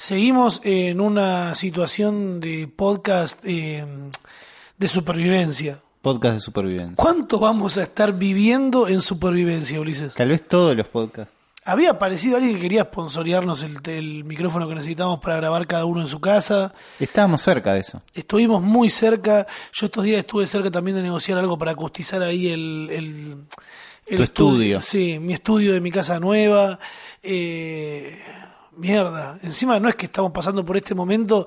Seguimos en una situación de podcast eh, de supervivencia. Podcast de supervivencia. ¿Cuánto vamos a estar viviendo en supervivencia, Ulises? Tal vez todos los podcasts. Había aparecido alguien que quería sponsorearnos el, el micrófono que necesitábamos para grabar cada uno en su casa. Estábamos cerca de eso. Estuvimos muy cerca. Yo estos días estuve cerca también de negociar algo para acustizar ahí el, el, el Tu estudio. Sí, mi estudio de mi casa nueva. Eh, mierda. Encima no es que estamos pasando por este momento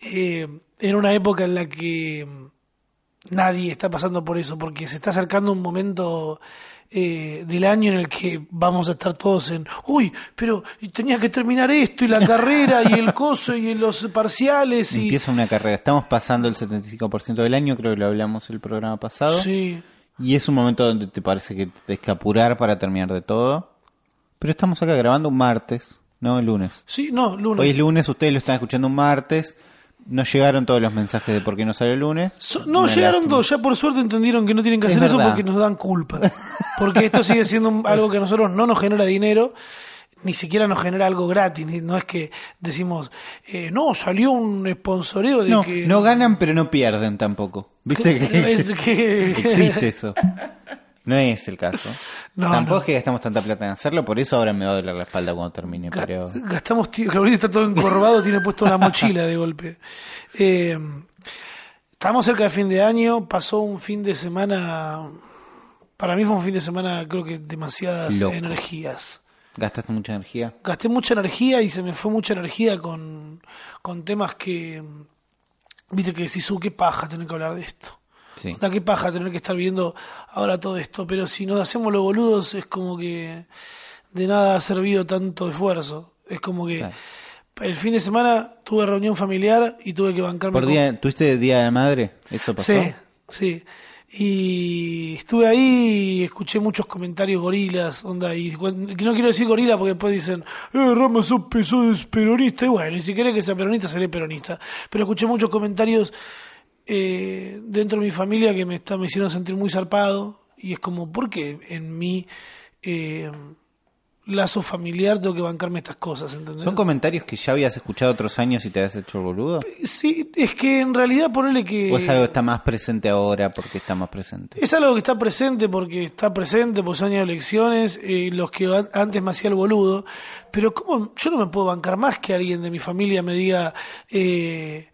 eh, en una época en la que nadie está pasando por eso, porque se está acercando un momento eh, del año en el que vamos a estar todos en, uy, pero tenía que terminar esto y la carrera y el coso y los parciales y... Empieza una carrera. Estamos pasando el 75% del año, creo que lo hablamos el programa pasado. Sí. Y es un momento donde te parece que te tienes que apurar para terminar de todo. Pero estamos acá grabando un martes, no el lunes. Sí, no, lunes. Hoy es lunes, ustedes lo están escuchando un martes. No llegaron todos los mensajes de por qué no sale el lunes. So- no, Una llegaron lástima. dos, ya por suerte entendieron que no tienen que Es hacer eso porque nos dan culpa. Porque esto sigue siendo un- algo que a nosotros no nos genera dinero, ni siquiera nos genera algo gratis. ni- No es que decimos, eh, no, salió un sponsoreo de No, que... no ganan, pero no pierden tampoco. ¿Viste que Es que- existe eso? No es el caso. No, Tampoco no. es que gastamos tanta plata en hacerlo, por eso ahora me va a doler la espalda cuando termine. Ga- Pero Gastamos. Gabriel está todo encorvado, tiene puesto una mochila de golpe. Eh, estamos cerca de fin de año. Pasó un fin de semana. Para mí fue un fin de semana, creo que demasiadas Loco. energías. gastaste mucha energía. Gasté mucha energía y se me fue mucha energía con, con temas que. Viste que decís, "Uh, qué paja tener que hablar de esto. Sí. Da qué paja tener que estar viendo ahora todo esto. Pero si nos hacemos los boludos, es como que de nada ha servido tanto esfuerzo. Es como que Claro. el fin de semana tuve reunión familiar y tuve que bancarme ¿Por con- día, ¿Tuviste Día de la Madre? ¿Eso pasó? Sí, sí. Y estuve ahí y escuché muchos comentarios gorilas, onda, y no quiero decir gorila porque después dicen, eh, Rama, sos, sos peronista, y bueno, y si querés que sea peronista, seré peronista. Pero escuché muchos comentarios eh, dentro de mi familia que me, está, me hicieron sentir muy zarpado, y es como, ¿por qué en mi eh, lazo familiar tengo que bancarme estas cosas? ¿entendés? ¿Son comentarios que ya habías escuchado otros años y te habías hecho el boludo? Sí, es que en realidad ponerle que... ¿O es algo que está más presente ahora porque está más presente? Es algo que está presente porque está presente, por años de elecciones, eh, los que an- antes me hacía el boludo, pero ¿cómo? yo no me puedo bancar más que alguien de mi familia me diga, eh,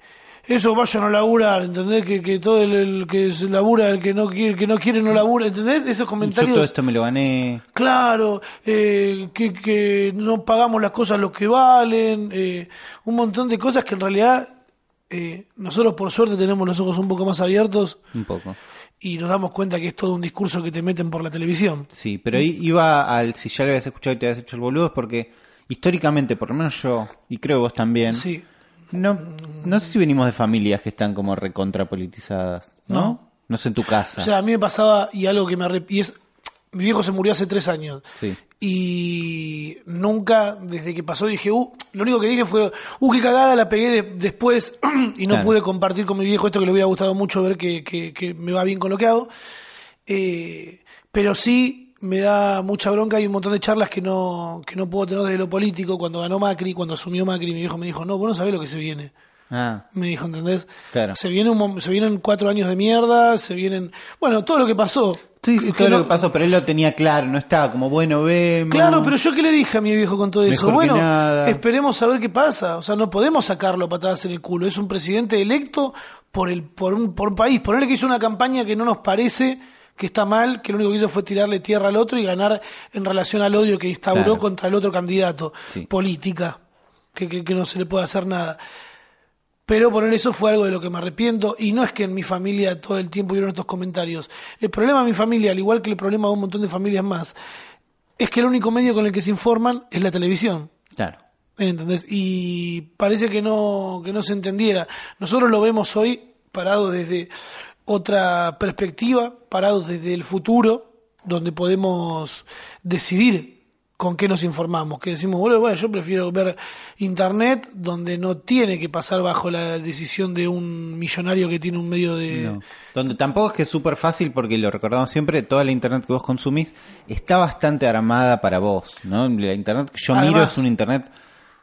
eso vayan a laburar, ¿entendés? Que, que todo el, el que se labura, el que no quiere, que no quiere no labura, ¿entendés? Esos Yo comentarios... todo esto me lo gané. Claro, eh, que, que no pagamos las cosas lo que valen, eh, un montón de cosas que en realidad eh, nosotros por suerte tenemos los ojos un poco más abiertos Un poco. y nos damos cuenta que es todo un discurso que te meten por la televisión. Sí, pero iba al. Si ya lo habías escuchado y te habías hecho el boludo, es porque históricamente, por lo menos yo, y creo vos también, Sí, no, no sé si venimos de familias que están como recontrapolitizadas, ¿no? No. No sé en tu casa. o sea, a mí me pasaba y algo que me arrep- y es mi viejo se murió hace tres años Sí. y nunca desde que pasó dije, uh, lo único que dije fue, uh, qué cagada la pegué de- después y no Claro. pude compartir con mi viejo esto que le hubiera gustado mucho ver que, que- que me va bien con lo que hago. Eh, pero sí me da mucha bronca y un montón de charlas que no, que no puedo tener desde lo político. Cuando ganó Macri, cuando asumió Macri, mi viejo me dijo, no, vos no sabés lo que se viene. Ah, Me dijo, ¿entendés? Claro. Se, viene un se vienen cuatro años de mierda, se vienen... Bueno, todo lo que pasó. sí, sí, todo no- lo que pasó, pero él lo tenía claro, no estaba como, bueno, vemos. Claro, pero yo qué le dije a mi viejo con todo eso. Mejor que bueno, nada. esperemos a ver qué pasa. O sea, no podemos sacarlo a patadas en el culo. Es un presidente electo por el por un, por un país. Ponerle que hizo una campaña que no nos parece que está mal, que lo único que hizo fue tirarle tierra al otro y ganar en relación al odio que instauró Claro. contra el otro candidato. Sí. Política. Que, que, que no se le puede hacer nada. Pero poner eso fue algo de lo que me arrepiento y no es que en mi familia todo el tiempo vieron estos comentarios. El problema de mi familia, al igual que el problema de un montón de familias más, es que el único medio con el que se informan es la televisión. Claro. ¿Entendés? Y parece que no, que no se entendiera. Nosotros lo vemos hoy parado desde otra perspectiva, parado desde el futuro, donde podemos decidir con qué nos informamos. Que decimos, bueno, bueno, yo prefiero ver internet donde no tiene que pasar bajo la decisión de un millonario que tiene un medio de... No. Donde tampoco es que es súper fácil, porque lo recordamos siempre, toda la internet que vos consumís está bastante armada para vos, ¿no? La internet que yo miro es una internet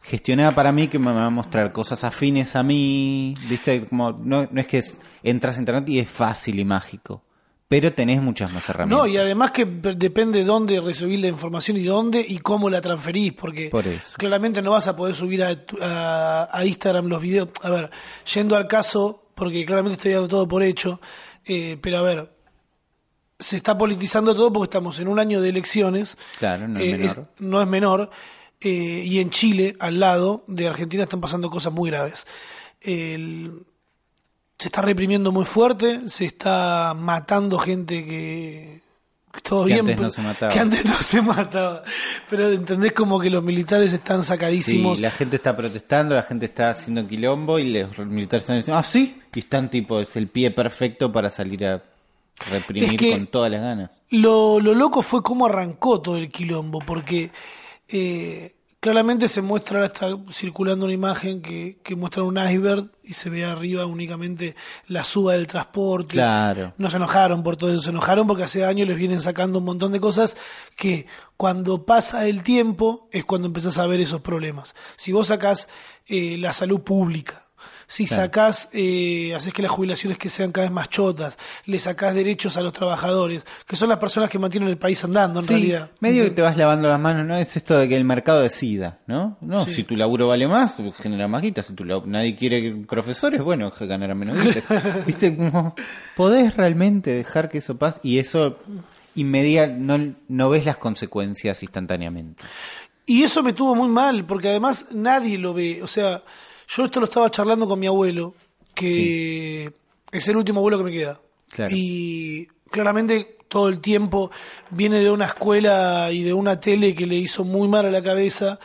gestionada para mí que me va a mostrar cosas afines a mí, ¿viste? Como, no, no es que es- entras a internet y es fácil y mágico, pero tenés muchas más herramientas. No, y además que depende de dónde recibís la información y dónde y cómo la transferís, porque Por claramente no vas a poder subir a, a- a Instagram los videos. A ver, yendo al caso, porque claramente estoy dando todo por hecho, eh, pero a ver, se está politizando todo porque estamos en un año de elecciones. Claro, no es Eh, menor. no es menor. Eh, y en Chile, al lado de Argentina, están pasando cosas muy graves. El- se está reprimiendo muy fuerte, se está matando gente que, que todo Que bien, antes no se mataba. que antes no se mataba. Pero entendés como que los militares están Sí, sacadísimos. la gente está protestando, la gente está haciendo quilombo y los militares están diciendo, ah, sí, y están tipo, es el pie perfecto para salir a reprimir Es que- con todas las ganas. Lo, lo loco fue cómo arrancó todo el quilombo, porque eh, claramente se muestra, ahora está circulando una imagen que, que muestra un iceberg y se ve arriba únicamente la suba del transporte. Claro. No se enojaron por todo eso, se enojaron porque hace años les vienen sacando un montón de cosas que cuando pasa el tiempo es cuando empezás a ver esos problemas. Si vos sacás eh, la salud pública, si Claro. sacás, eh, haces que las jubilaciones que sean cada vez más chotas, le sacás derechos a los trabajadores, que son las personas que mantienen el país andando en Sí, realidad. medio que te vas lavando las manos, ¿no? Es esto de que el mercado decida, ¿no? No, Sí. si tu laburo vale más, pues genera más guita. Si tu nadie quiere profesores, bueno, ganará menos guita. ¿Viste? Como, podés realmente dejar que eso pase y eso inmedia no, no ves las consecuencias instantáneamente. Y eso me tuvo muy mal, porque además nadie lo ve. O sea, yo esto lo estaba charlando con mi abuelo, que es el último abuelo que me queda. Claro. Y claramente todo el tiempo viene de una escuela y de una tele que le hizo muy mal a la cabeza.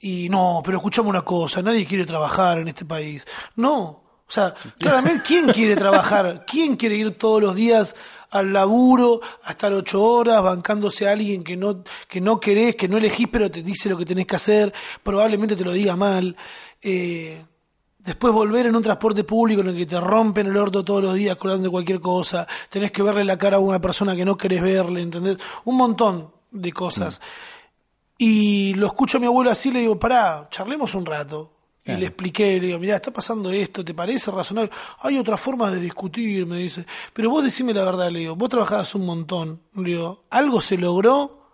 Y no, pero escuchamos una cosa, nadie quiere trabajar en este país. No, o sea, claramente, ¿quién quiere trabajar? ¿Quién quiere ir todos los días al laburo a estar ocho horas bancándose a alguien que no, que no querés, que no elegís, pero te dice lo que tenés que hacer, probablemente te lo diga mal? Eh, Después volver en un transporte público en el que te rompen el orto todos los días colgando de cualquier cosa, tenés que verle la cara a una persona que no querés verle, ¿entendés? Un montón de cosas. Y lo escucho a mi abuelo así, le digo, pará, charlemos un rato. Claro. Y le expliqué, le digo, mirá, está pasando esto, ¿te parece razonable? Hay otras formas de discutir, me dice. Pero vos decime la verdad, le digo, vos trabajabas un montón. Le digo, ¿algo se logró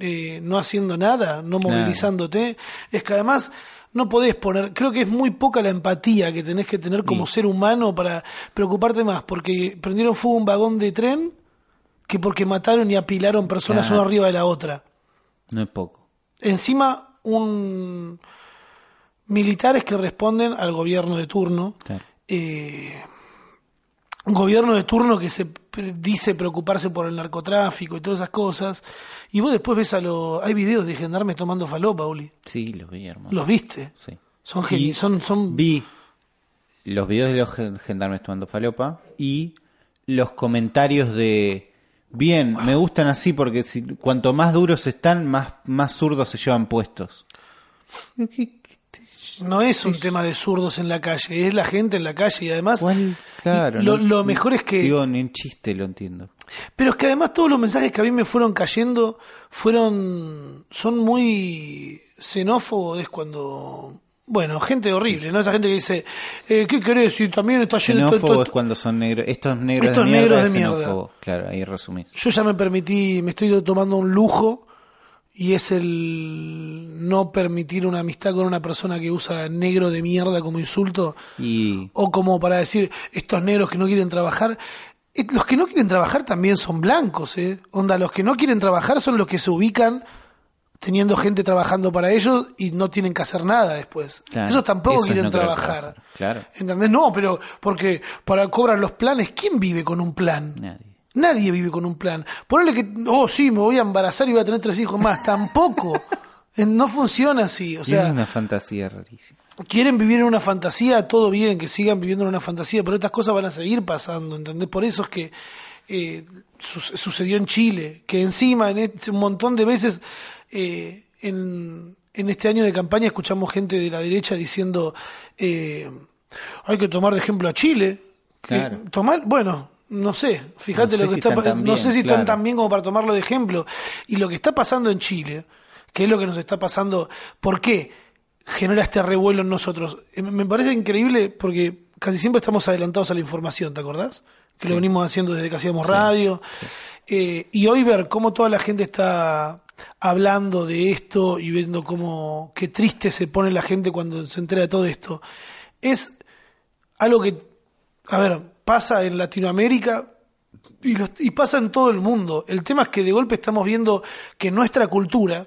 eh, no haciendo nada, no Claro. movilizándote? Es que además no podés poner, creo que es muy poca la empatía que tenés que tener como ser humano para preocuparte más, porque prendieron fuego un vagón de tren que porque mataron y apilaron personas Claro. una arriba de la otra. No es poco. Encima, un militares que responden al gobierno de turno. Claro. eh, un gobierno de turno que se dice preocuparse por el narcotráfico y todas esas cosas. Y vos después ves a los... Hay videos de gendarmes tomando falopa, Uli. Sí, los vi, hermano. ¿Los viste? Sí. Son Y geni- son, son Vi los videos de los gen- gendarmes tomando falopa y los comentarios de bien, me gustan así porque si, cuanto más duros están, más, más zurdos se llevan puestos. ¿Qué- qué- No es un tema de zurdos en la calle, es la gente en la calle y además? Claro. lo, no- lo mejor es que... Digo, ni en chiste lo entiendo. Pero es que además todos los mensajes que a mí me fueron cayendo fueron... son muy xenófobos, es cuando... Bueno, gente horrible, ¿no? Esa gente que dice, eh, ¿qué querés? Si también está lleno de... Xenófobo es cuando son negros. Estos negros Estos de mierda negros de mierda. Claro, ahí resumís. Yo ya me permití, me estoy tomando un lujo y es el no permitir una amistad con una persona que usa negro de mierda como insulto Y o como para decir estos negros que no quieren trabajar. Eh, Los que no quieren trabajar también son blancos, ¿eh? Onda, los que no quieren trabajar son los que se ubican teniendo gente trabajando para ellos y no tienen que hacer nada después. Claro, Esos tampoco esos quieren no quieren trabajar. trabajar, claro. ¿Entendés? No, pero porque para cobrar los planes, ¿quién vive con un plan? nadie. Nadie vive con un plan. Ponele que, oh, sí, me voy a embarazar y voy a tener tres hijos más. Tampoco. Eh, No funciona así. O sea, es una fantasía rarísima. quieren vivir en una fantasía, todo bien, que sigan viviendo en una fantasía, pero estas cosas van a seguir pasando, ¿entendés? Por eso es que eh, su- sucedió en Chile, que encima en este- un montón de veces eh, en, en este año de campaña escuchamos gente de la derecha diciendo eh, hay que tomar de ejemplo a Chile. Que Claro. Tomar, bueno, no sé, fíjate No sé lo que si está están pa- tan no sé si están tan bien como para tomarlo de ejemplo. Y lo que está pasando en Chile, que es lo que nos está pasando, ¿por qué? genera este revuelo en nosotros. Eh, Me parece increíble porque casi siempre estamos adelantados a la información, ¿te acordás? Que lo venimos haciendo desde que hacíamos radio. Eh, y hoy ver cómo toda la gente está hablando de esto y viendo cómo qué triste se pone la gente cuando se entera de todo esto, es algo que, a ver, pasa en Latinoamérica, y, los- y pasa en todo el mundo. El tema es que de golpe estamos viendo que nuestra cultura,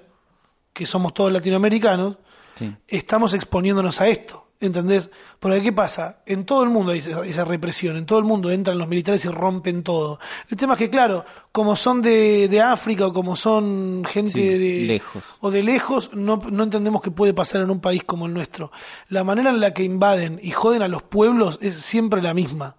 que somos todos latinoamericanos, Sí. estamos exponiéndonos a esto. ¿Entendés? Porque ¿qué pasa? En todo el mundo hay esa, esa represión, en todo el mundo entran los militares y rompen todo. El tema es que, claro, como son de, de África o como son gente Sí, de lejos. o de lejos, no, no entendemos qué puede pasar en un país como el nuestro. La manera en la que invaden y joden a los pueblos es siempre la misma.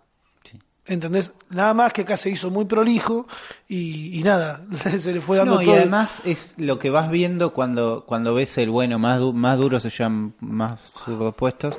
¿Entendés? Nada más que acá se hizo muy prolijo y, y nada, se le fue dando No, y además es lo que vas viendo cuando, cuando ves el bueno, más, du- más duro se llaman más zurdos puestos,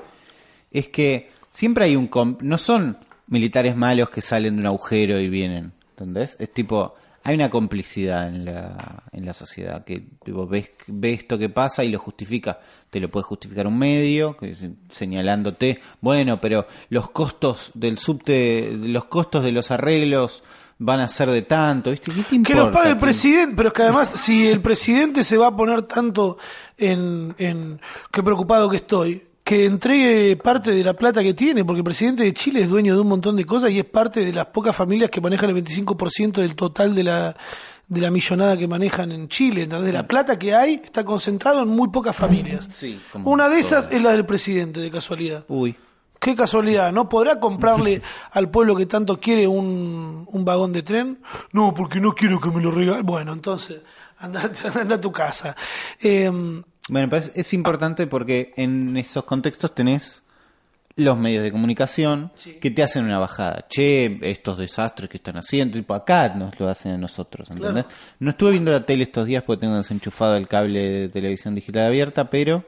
es que siempre hay un... com- no son militares malos que salen de un agujero y vienen, ¿entendés? Es tipo, hay una complicidad en la, en la sociedad, que tipo, ves, ves esto que pasa y lo justifica. Te lo puede justificar un medio, que señalándote, bueno, pero los costos del subte, los costos de los arreglos van a ser de tanto, ¿viste? ¿Qué te Que importa? lo pague el presidente, pero es que además, si el presidente se va a poner tanto en, en qué preocupado que estoy, que entregue parte de la plata que tiene, porque el presidente de Chile es dueño de un montón de cosas y es parte de las pocas familias que manejan el 25% del total de la, de la millonada que manejan en Chile. Entonces, la plata que hay está concentrado en muy pocas familias. Sí, como Una de todo. esas es la del presidente, de casualidad. Uy, Qué casualidad, ¿no podrá comprarle al pueblo que tanto quiere un, un vagón de tren? No, porque no quiero que me lo regalen. Bueno, entonces, anda, anda a tu casa. Eh, Bueno, pues es importante porque en esos contextos tenés los medios de comunicación que te hacen una bajada. Che, estos desastres que están haciendo, tipo acá nos lo hacen a nosotros, ¿entendés? No estuve viendo la tele estos días porque tengo desenchufado el cable de televisión digital abierta, pero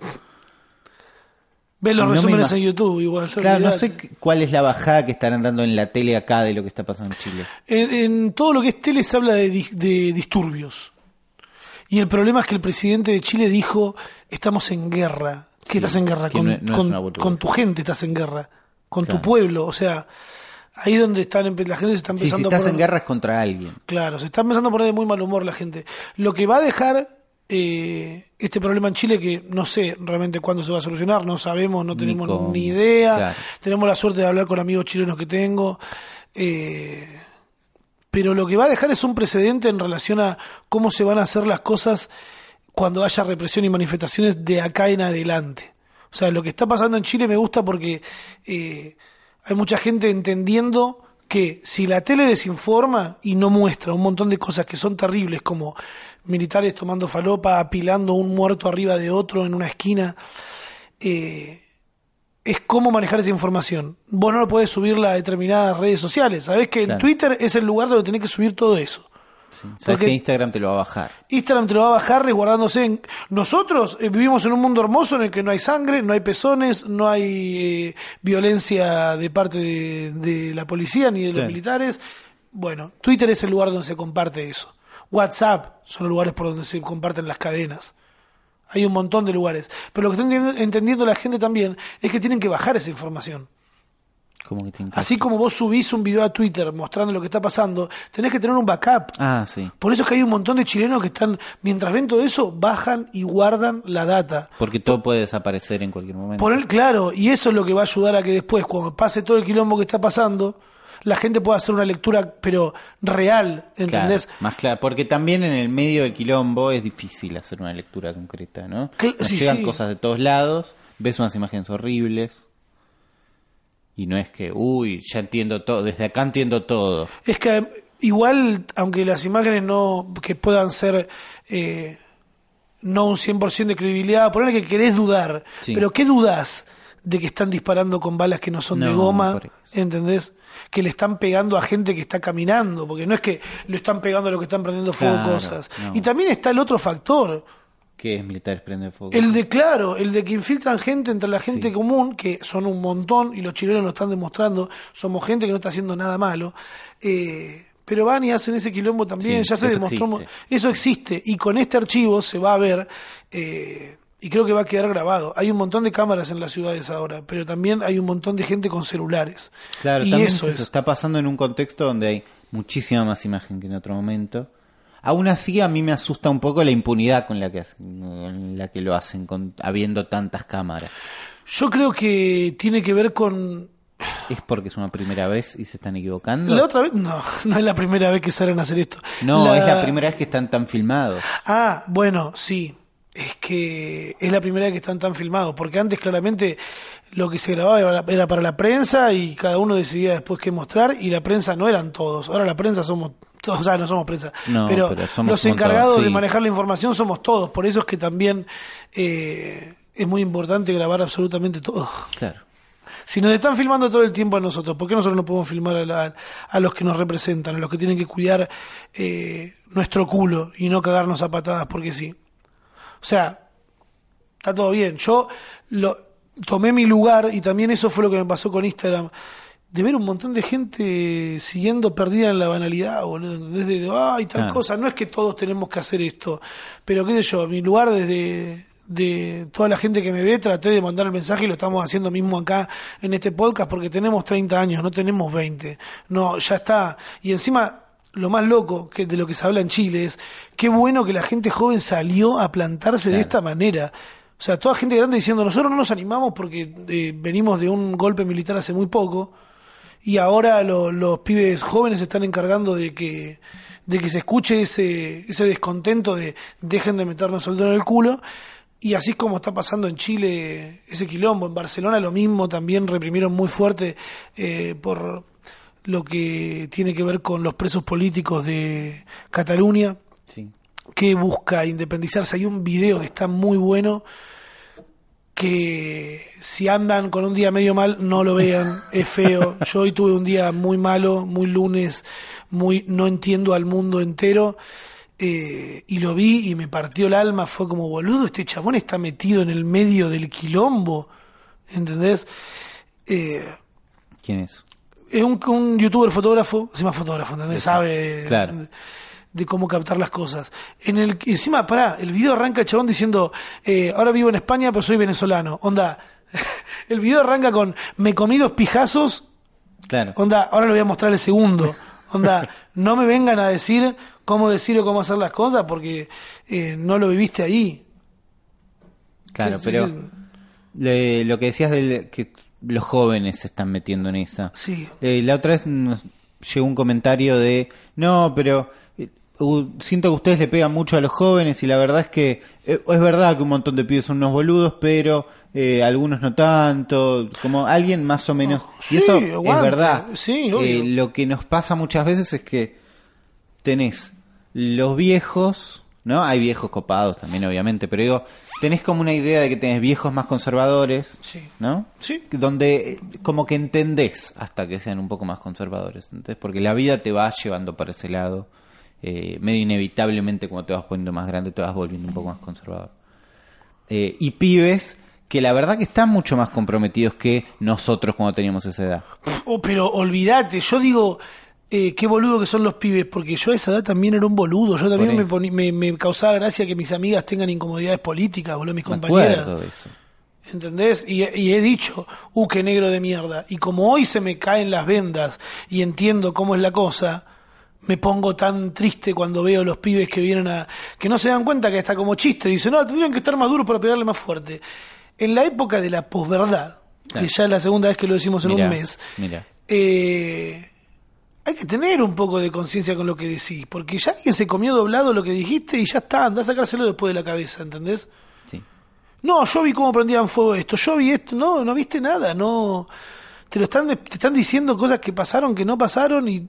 ves los No me resúmenes en YouTube igual. claro, no sé cuál es la bajada que estarán dando en la tele acá de lo que está pasando en Chile. En, en todo lo que es tele se habla de, di- de disturbios. Y el problema es que el presidente de Chile dijo, estamos en guerra. ¿Qué Sí, estás en guerra? Con, no- no es con- una boludez. con tu gente estás en guerra. Con Claro. tu pueblo. O sea, ahí donde están, la gente se está Sí, si empezando a estás poner- en guerra es contra alguien. Claro, se está empezando a poner de muy mal humor la gente. Lo que va a dejar eh, este problema en Chile, que no sé realmente cuándo se va a solucionar, no sabemos, no Ni tenemos ni idea. Claro. Tenemos la suerte de hablar con amigos chilenos que tengo. eh, pero lo que va a dejar es un precedente en relación a cómo se van a hacer las cosas cuando haya represión y manifestaciones de acá en adelante. O sea, lo que está pasando en Chile me gusta porque eh, hay mucha gente entendiendo que si la tele desinforma y no muestra un montón de cosas que son terribles, como militares tomando falopa, apilando un muerto arriba de otro en una esquina, eh, es cómo manejar esa información. Vos no lo podés subirla a determinadas redes sociales. Sabés que en. Twitter es el lugar donde tenés que subir todo eso. Sí. Sabes Porque- que Instagram te lo va a bajar. Instagram te lo va a bajar resguardándose en... Nosotros eh, vivimos en un mundo hermoso en el que no hay sangre, no hay pezones, no hay eh, violencia de parte de, de la policía ni de los Claro. militares. Bueno, Twitter es el lugar donde se comparte eso. WhatsApp son los lugares por donde se comparten las cadenas. Hay un montón de lugares. Pero lo que está entendiendo, la gente también es que tienen que bajar esa información. Como que. Así como vos subís un video a Twitter mostrando lo que está pasando, tenés que tener un backup. Ah, sí. Por eso es que hay un montón de chilenos que están, mientras ven todo eso, bajan y guardan la data. Porque todo puede desaparecer en cualquier momento. Por el, claro, y eso es lo que va a ayudar a que después, cuando pase todo el quilombo que está pasando, la gente pueda hacer una lectura, pero real, ¿entendés? Claro, más claro, porque también en el medio del quilombo es difícil hacer una lectura concreta, ¿no? Cl- Nos sí, llegan sí. cosas de todos lados, ves unas imágenes horribles y no es que, uy, ya entiendo todo, desde acá entiendo todo. Es que eh, igual, aunque las imágenes no, que puedan ser eh, no un 100% de credibilidad, ponerle que querés dudar, Sí. pero ¿qué dudas de que están disparando con balas que no son de goma? ¿Entendés? Que le están pegando a gente que está caminando, porque no es que lo están pegando a lo que están prendiendo fuego Claro, cosas. no. Y también está el otro factor, ¿Qué es militares prende fuego? el de, claro, el de que infiltran gente entre la gente Sí. común, que son un montón, y los chilenos lo están demostrando, somos gente que no está haciendo nada malo, eh, pero van y hacen ese quilombo también, Sí, ya se eso demostró, existe. eso existe, y con este archivo se va a ver, eh, y creo que va a quedar grabado. Hay un montón de cámaras en las ciudades ahora, pero también hay un montón de gente con celulares. Claro, y también eso eso es. está pasando en un contexto donde hay muchísima más imagen que en otro momento. Aún así, a mí me asusta un poco la impunidad con la que, hacen- con la que lo hacen, con, habiendo tantas cámaras. Yo creo que tiene que ver con ¿Es porque es una primera vez y se están equivocando? la otra vez. No, no es la primera vez que salen a hacer esto. No, es la primera vez que están tan filmados. Ah, bueno, sí. Es que es la primera vez que están tan filmados, porque antes claramente lo que se grababa era, para la prensa y cada uno decidía después qué mostrar y la prensa no eran todos. Ahora la prensa somos todos, o sea, no somos prensa, No, pero, pero somos los montón, encargados de manejar la información somos todos. Por eso es que también eh, es muy importante grabar absolutamente todo. Claro. Si nos están filmando todo el tiempo a nosotros, ¿por qué nosotros no podemos filmar a, la- a los que nos representan, a los que tienen que cuidar eh, nuestro culo y no cagarnos a patadas porque sí? O sea, está todo bien. Yo lo tomé mi lugar y también eso fue lo que me pasó con Instagram. De ver un montón de gente siguiendo perdida en la banalidad, boludo. Desde, ay, tal Claro. cosa. No es que todos tenemos que hacer esto. Pero qué sé yo, mi lugar desde de toda la gente que me ve, traté de mandar el mensaje y lo estamos haciendo mismo acá en este podcast porque tenemos 30 años, no tenemos 20. No, ya está. Y encima, lo más loco que de lo que se habla en Chile es qué bueno que la gente joven salió a plantarse de esta manera. O sea, toda gente grande diciendo, nosotros no nos animamos porque eh, venimos de un golpe militar hace muy poco y ahora lo- los pibes jóvenes se están encargando de que de que se escuche ese ese descontento de dejen de meternos el dedo en el culo y así es como está pasando en Chile ese quilombo en Barcelona lo mismo también reprimieron muy fuerte eh, por lo que tiene que ver con los presos políticos de Cataluña Sí. que busca independizarse. Hay un video que está muy bueno que si andan con un día medio mal no lo vean, es feo. Yo hoy tuve un día muy malo, muy lunes, muy no entiendo al mundo entero. eh, y lo vi y me partió el alma, fue como boludo, este chabón está metido en el medio del quilombo, ¿entendés? Eh, ¿Quién es? Es un, un youtuber fotógrafo, llama fotógrafo, ¿entendés? Sabe Claro. de, de cómo captar las cosas. En el encima, pará, el video arranca el chabón diciendo, eh, ahora vivo en España, pero soy venezolano. Onda, el video arranca con, me comí dos pijazos, Claro. onda, ahora le voy a mostrar el segundo. Onda, no me vengan a decir cómo decir o cómo hacer las cosas porque eh, no lo viviste ahí. Claro, Es- pero es- le- lo que decías de que los jóvenes se están metiendo en esa. Sí. Eh, la otra vez nos llegó un comentario de, no, pero eh, siento que ustedes le pegan mucho a los jóvenes y la verdad es que eh, es verdad que un montón de pibes son unos boludos, pero eh, algunos no tanto, como alguien más o menos. Sí, y eso es aguante, verdad. sí. Eh, lo que nos pasa muchas veces es que tenés los viejos, ¿no? Hay viejos copados también, obviamente, pero digo, tenés como una idea de que tenés viejos más conservadores, Sí. ¿no? Sí. Donde eh, como que entendés hasta que sean un poco más conservadores, ¿entendés? Porque la vida te va llevando para ese lado, eh, medio inevitablemente cuando te vas poniendo más grande te vas volviendo un poco más conservador. Eh, y pibes que la verdad que están mucho más comprometidos que nosotros cuando teníamos esa edad. Oh, pero olvídate, yo digo, eh, qué boludo que son los pibes, porque yo a esa edad también era un boludo, yo también me, poní- me, me causaba gracia que mis amigas tengan incomodidades políticas, boludo, mis Me compañeras. eso. ¿Entendés? Y, y he dicho, uh, qué negro de mierda. Y como hoy se me caen las vendas y entiendo cómo es la cosa, me pongo tan triste cuando veo los pibes que vienen a. que no se dan cuenta que está como chiste. Dicen, no, tendrían que estar más duros para pegarle más fuerte. En la época de la posverdad, Claro. que ya es la segunda vez que lo decimos en Mirá, un mes, eh, hay que tener un poco de conciencia con lo que decís, porque ya alguien se comió doblado lo que dijiste y ya está, anda a sacárselo después de la cabeza, ¿entendés? sí. No, yo vi cómo prendían fuego esto, yo vi esto, no, no viste nada, no. Te lo están, te están diciendo cosas que pasaron, que no pasaron y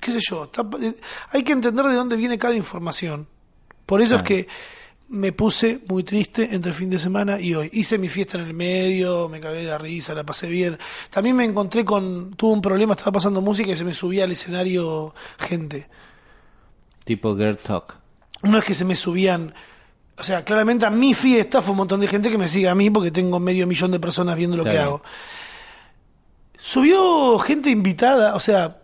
qué sé yo. está- eh, hay que entender de dónde viene cada información. Por eso es que me puse muy triste entre el fin de semana y hoy. Hice mi fiesta en el medio, me cagué de risa, la pasé bien. También me encontré con, tuve un problema, estaba pasando música y se me subía al escenario gente. Tipo Girl Talk. No es que se me subían. O sea, claramente a mi fiesta fue un montón de gente que me sigue a mí porque tengo medio millón de personas viendo lo que hago. Subió gente invitada, o sea,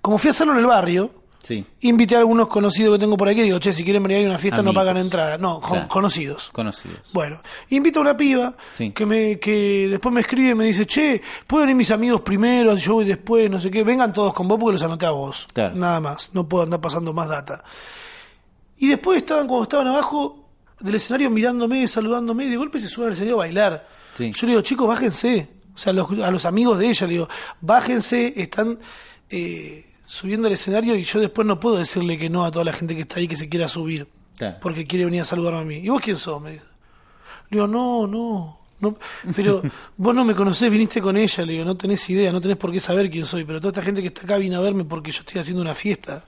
como fui a hacerlo en el barrio, Sí. Invité a algunos conocidos que tengo por aquí. Digo, che, si quieren venir a una fiesta no pagan entrada. No, con- Claro. conocidos. Conocidos. Bueno, invito a una piba Sí. que me que después me escribe y me dice, che, pueden ir mis amigos primero, yo voy después, no sé qué, vengan todos con vos porque los anoté a vos. Claro. Nada más, no puedo andar pasando más data. Y después estaban, cuando estaban abajo del escenario mirándome, saludándome, y de golpe se suben al escenario a bailar. Sí. Yo le digo, chicos, bájense. O sea, los- a los amigos de ella le digo, bájense, están eh, subiendo al escenario y yo después no puedo decirle que no a toda la gente que está ahí que se quiera subir Claro. porque quiere venir a saludarme a mí. ¿Y vos quién sos? Me dice. Le digo, no, no, no, pero vos no me conocés, viniste con ella, le digo, no tenés idea, no tenés por qué saber quién soy, pero toda esta gente que está acá vino a verme porque yo estoy haciendo una fiesta.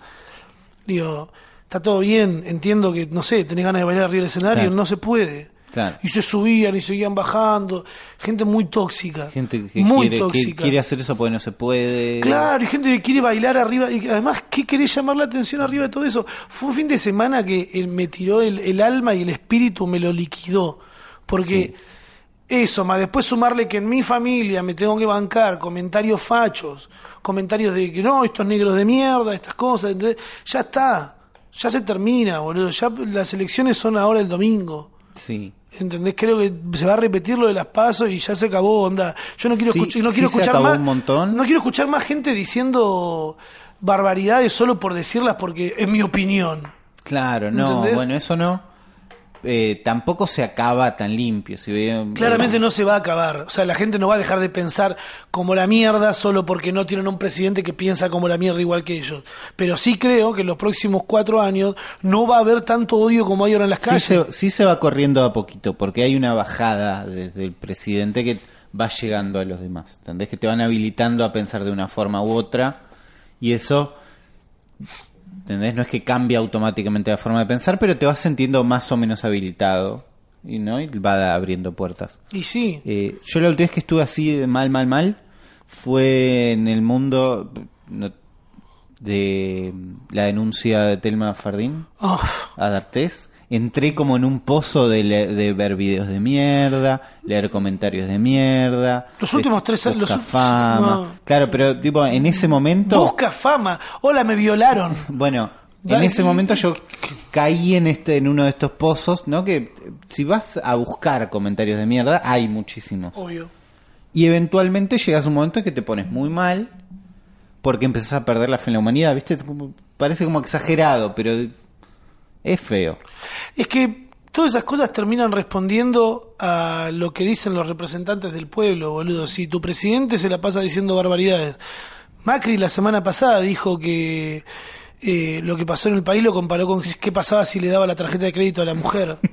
Digo, está todo bien, entiendo que, no sé, tenés ganas de bailar arriba del escenario, Claro. no se puede. Claro. Y se subían y seguían bajando, gente muy tóxica. Gente que muy quiere, que tóxica. quiere hacer eso porque no se puede. Claro, y gente que quiere bailar arriba. Y además, ¿qué querés llamar la atención arriba de todo eso? Fue un fin de semana que él me tiró el, el alma y el espíritu me lo liquidó. Porque eso, más después sumarle que en mi familia me tengo que bancar comentarios fachos, comentarios de que no, estos negros de mierda, estas cosas. ¿entendés? Ya está, ya se termina, boludo. Ya las elecciones son ahora el domingo. Sí. ¿Entendés? Creo que se va a repetir lo de las pasos y ya se acabó, onda. Yo no quiero, Sí, escuch- no quiero se escuchar acabó más. un montón. No quiero escuchar más gente diciendo barbaridades solo por decirlas porque es mi opinión. Claro, no, ¿Entendés? bueno, eso no. Eh, tampoco se acaba tan limpio. Si bien- Claramente no se va a acabar. O sea, la gente no va a dejar de pensar como la mierda solo porque no tienen un presidente que piensa como la mierda igual que ellos. Pero sí creo que en los próximos cuatro años no va a haber tanto odio como hay ahora en las Sí calles. se, sí se va corriendo a poquito, porque hay una bajada desde el presidente que va llegando a los demás. ¿Entendés? Que te van habilitando a pensar de una forma u otra. Y eso, ¿entendés? No es que cambia automáticamente la forma de pensar, pero te vas sintiendo más o menos habilitado. Y, ¿no? y va abriendo puertas. Y sí. Eh, yo la última vez que estuve así de mal, mal, mal fue en el mundo de la denuncia de Telma Fardín Oh, a D'Artés. Entré como en un pozo de, le- de ver videos de mierda, leer comentarios de mierda. Los últimos de- tres años- los busca ul- fama. no. Claro, pero tipo en ese momento, busca fama. Hola, me violaron. bueno, en ese momento yo caí en este en uno de estos pozos, ¿no? Que si vas a buscar comentarios de mierda, hay muchísimos. Obvio. Y eventualmente llegas a un momento en que te pones muy mal porque empezás a perder la fe en la humanidad, ¿viste? Parece como exagerado, pero es feo. Es que todas esas cosas terminan respondiendo a lo que dicen los representantes del pueblo, boludo. Si tu presidente se la pasa diciendo barbaridades. Macri la semana pasada dijo que eh, lo que pasó en el país lo comparó con qué pasaba si le daba la tarjeta de crédito a la mujer.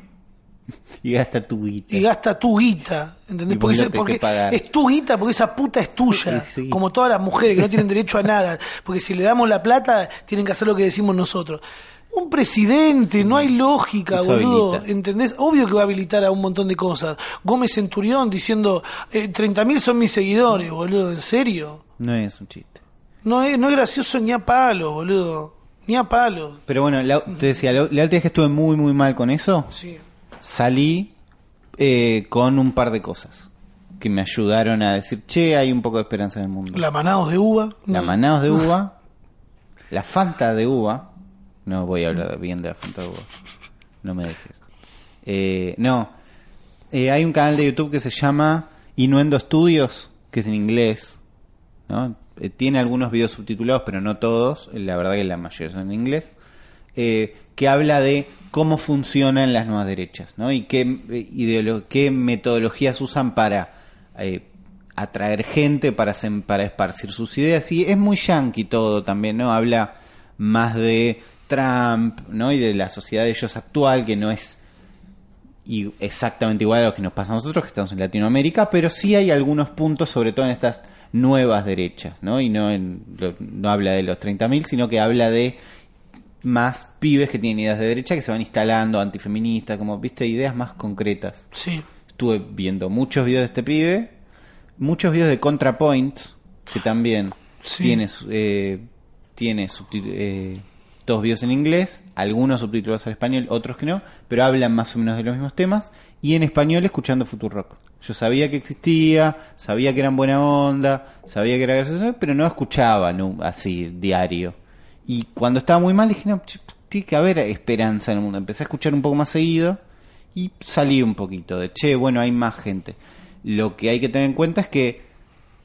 Y gasta tu guita. Y gasta tu guita, ¿entendés? Porque, tenés porque es tu guita, porque esa puta es tuya. Sí. Como todas las mujeres que no tienen derecho a nada. Porque si le damos la plata, tienen que hacer lo que decimos nosotros. Un presidente, no hay lógica, Eso boludo. habilita. ¿Entendés? Obvio que va a habilitar a un montón de cosas. Gómez Centurión diciendo, eh, 30.000 son mis seguidores, boludo. ¿En serio? No es un chiste. No es, no es gracioso ni a palo, boludo. Ni a palo. Pero bueno, la- te decía, la, última vez que estuve muy, muy mal con eso, Sí. salí eh, con un par de cosas que me ayudaron a decir, che, hay un poco de esperanza en el mundo. La manados de uva. La no. manaos de uva, la Fanta de uva, no voy a hablar bien de uva, no me dejes. Eh, no, Eh, hay un canal de YouTube que se llama Inuendo Studios, que es en inglés, ¿no? Eh, tiene algunos videos subtitulados, pero no todos, la verdad que la mayoría son en inglés, eh, que habla de cómo funcionan las nuevas derechas, ¿no? Y qué, qué metodologías usan para atraer gente, para, para esparcir sus ideas. Y es muy yankee todo también, ¿no? Habla más de Trump, ¿no? Y de la sociedad de ellos actual, que no es y exactamente igual a lo que nos pasa a nosotros, que estamos en Latinoamérica, pero sí hay algunos puntos, sobre todo en estas nuevas derechas, ¿no? Y no, en, no habla de los 30.000, sino que habla de más pibes que tienen ideas de derecha que se van instalando, antifeministas, como, viste, ideas más concretas. Sí. Estuve viendo muchos videos de este pibe, muchos videos de ContraPoint, que también Sí. tiene, eh, tiene eh, todos videos en inglés, algunos subtitulados al español, otros que no, pero hablan más o menos de los mismos temas, y en español escuchando Futurock. Yo sabía que existía, sabía que eran buena onda, sabía que era gracioso, pero no escuchaba no, así diario. Y cuando estaba muy mal dije, no, tiene que haber esperanza en el mundo. Empecé a escuchar un poco más seguido y salí un poquito de, che, bueno, hay más gente. Lo que hay que tener en cuenta es que,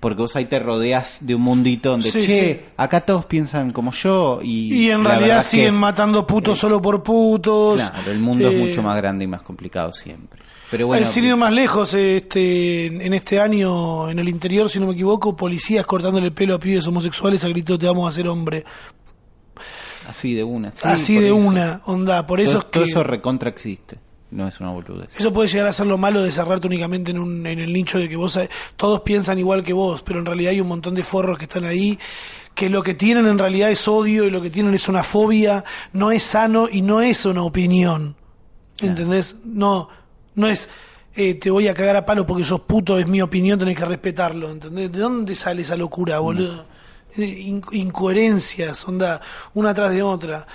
porque vos ahí te rodeas de un mundito donde, Sí, che, sí. acá todos piensan como yo y... Y en realidad es que- siguen matando putos solo por putos. Claro, el mundo es Eh, mucho más grande y más complicado siempre. Pero bueno, sin ir más lejos, este, en este año, en el interior, si no me equivoco, policías cortándole el pelo a pibes homosexuales a grito te vamos a hacer hombre. así de una. sí, Así de eso. una, onda. Por eso todo, es que todo eso recontra existe. No es una boludez. eso puede llegar a ser lo malo de cerrarte únicamente en, un, en el nicho de que vos eh, todos piensan igual que vos, pero en realidad hay un montón de forros que están ahí que lo que tienen en realidad es odio y lo que tienen es una fobia, no es sano y no es una opinión. ¿Entendés? No, no es eh, te voy a cagar a palo porque sos puto, es mi opinión, tenés que respetarlo, ¿entendés? ¿De dónde sale esa locura, boludo? Eh, in- incoherencias, onda, una tras de otra.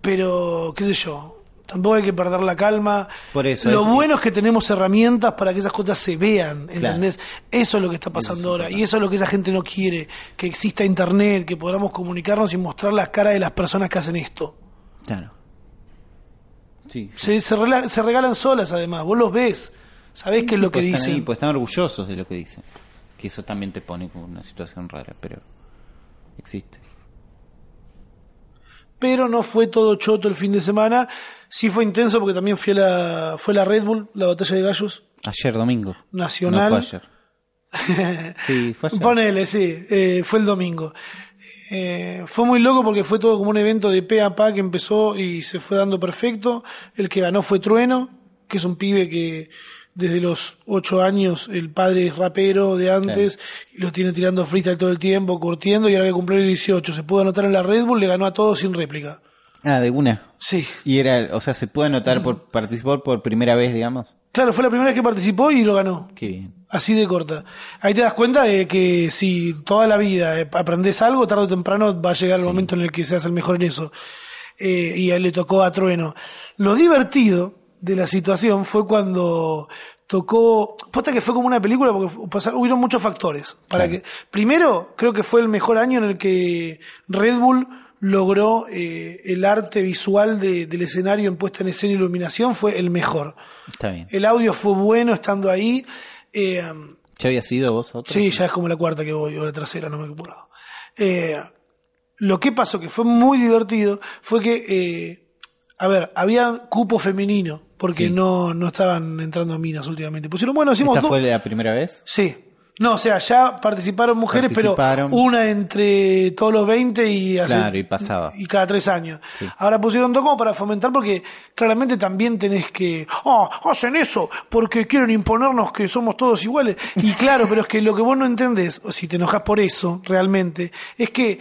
Pero, qué sé yo, tampoco hay que perder la calma. Por eso, Lo es- bueno es que tenemos herramientas para que esas cosas se vean, ¿entendés? Eso es lo que está pasando es ahora. importante. Y eso es lo que esa gente no quiere, que exista internet, que podamos comunicarnos y mostrar las caras de las personas que hacen esto. Claro. Sí, sí. Se, se, rela- se regalan solas además, vos los ves, sabés qué es lo que Pues están ahí, dicen. pues están orgullosos de lo que dicen. Que eso también te pone como una situación rara, pero existe. Pero no fue todo choto el fin de semana, sí fue intenso porque también fue la, fue la Red Bull, la batalla de gallos Ayer domingo. nacional. No fue ayer. Sí, fue ayer. Ponele, sí, eh, fue el domingo. Eh, fue muy loco porque fue todo como un evento de pe a pa que empezó y se fue dando perfecto. El que ganó fue Trueno, que es un pibe que desde los ocho años el padre es rapero de antes y lo tiene tirando freestyle todo el tiempo, curtiendo y ahora que cumplió el 18 se pudo anotar en la Red Bull, le ganó a todos sin réplica. Ah, de una. Sí. Y era, o sea, se puede anotar por participar por primera vez, digamos. Claro, fue la primera vez que participó y lo ganó. Qué bien. Así de corta. Ahí te das cuenta de que si toda la vida eh, aprendes algo, tarde o temprano va a llegar el momento en el que seas el mejor en eso. Eh, y a él le tocó a Trueno. Lo divertido de la situación fue cuando tocó, posta que fue como una película porque pasaron, hubieron muchos factores. Para Claro. que, primero, creo que fue el mejor año en el que Red Bull logró eh, el arte visual de- del escenario en puesta en escena y iluminación, fue el mejor. Está bien. El audio fue bueno estando ahí. Eh, ¿Ya había sido vos otro? sí, ya es como la cuarta que voy, o la tercera, no me acuerdo. Eh, lo que pasó, que fue muy divertido, fue que, eh, a ver, había cupo femenino, porque Sí. no, no estaban entrando minas últimamente. Pusieron, bueno, hicimos ¿Esta dos- fue la primera vez? Sí. No, o sea, ya participaron mujeres, Participaron. pero una entre todos los 20 y hace- Claro, y pasaba. Y cada tres años. Sí. Ahora pusieron dos como para fomentar porque claramente también tenés que, ah, hacen eso porque quieren imponernos que somos todos iguales. Y claro, pero es que lo que vos no entendés, o si te enojas por eso, realmente, es que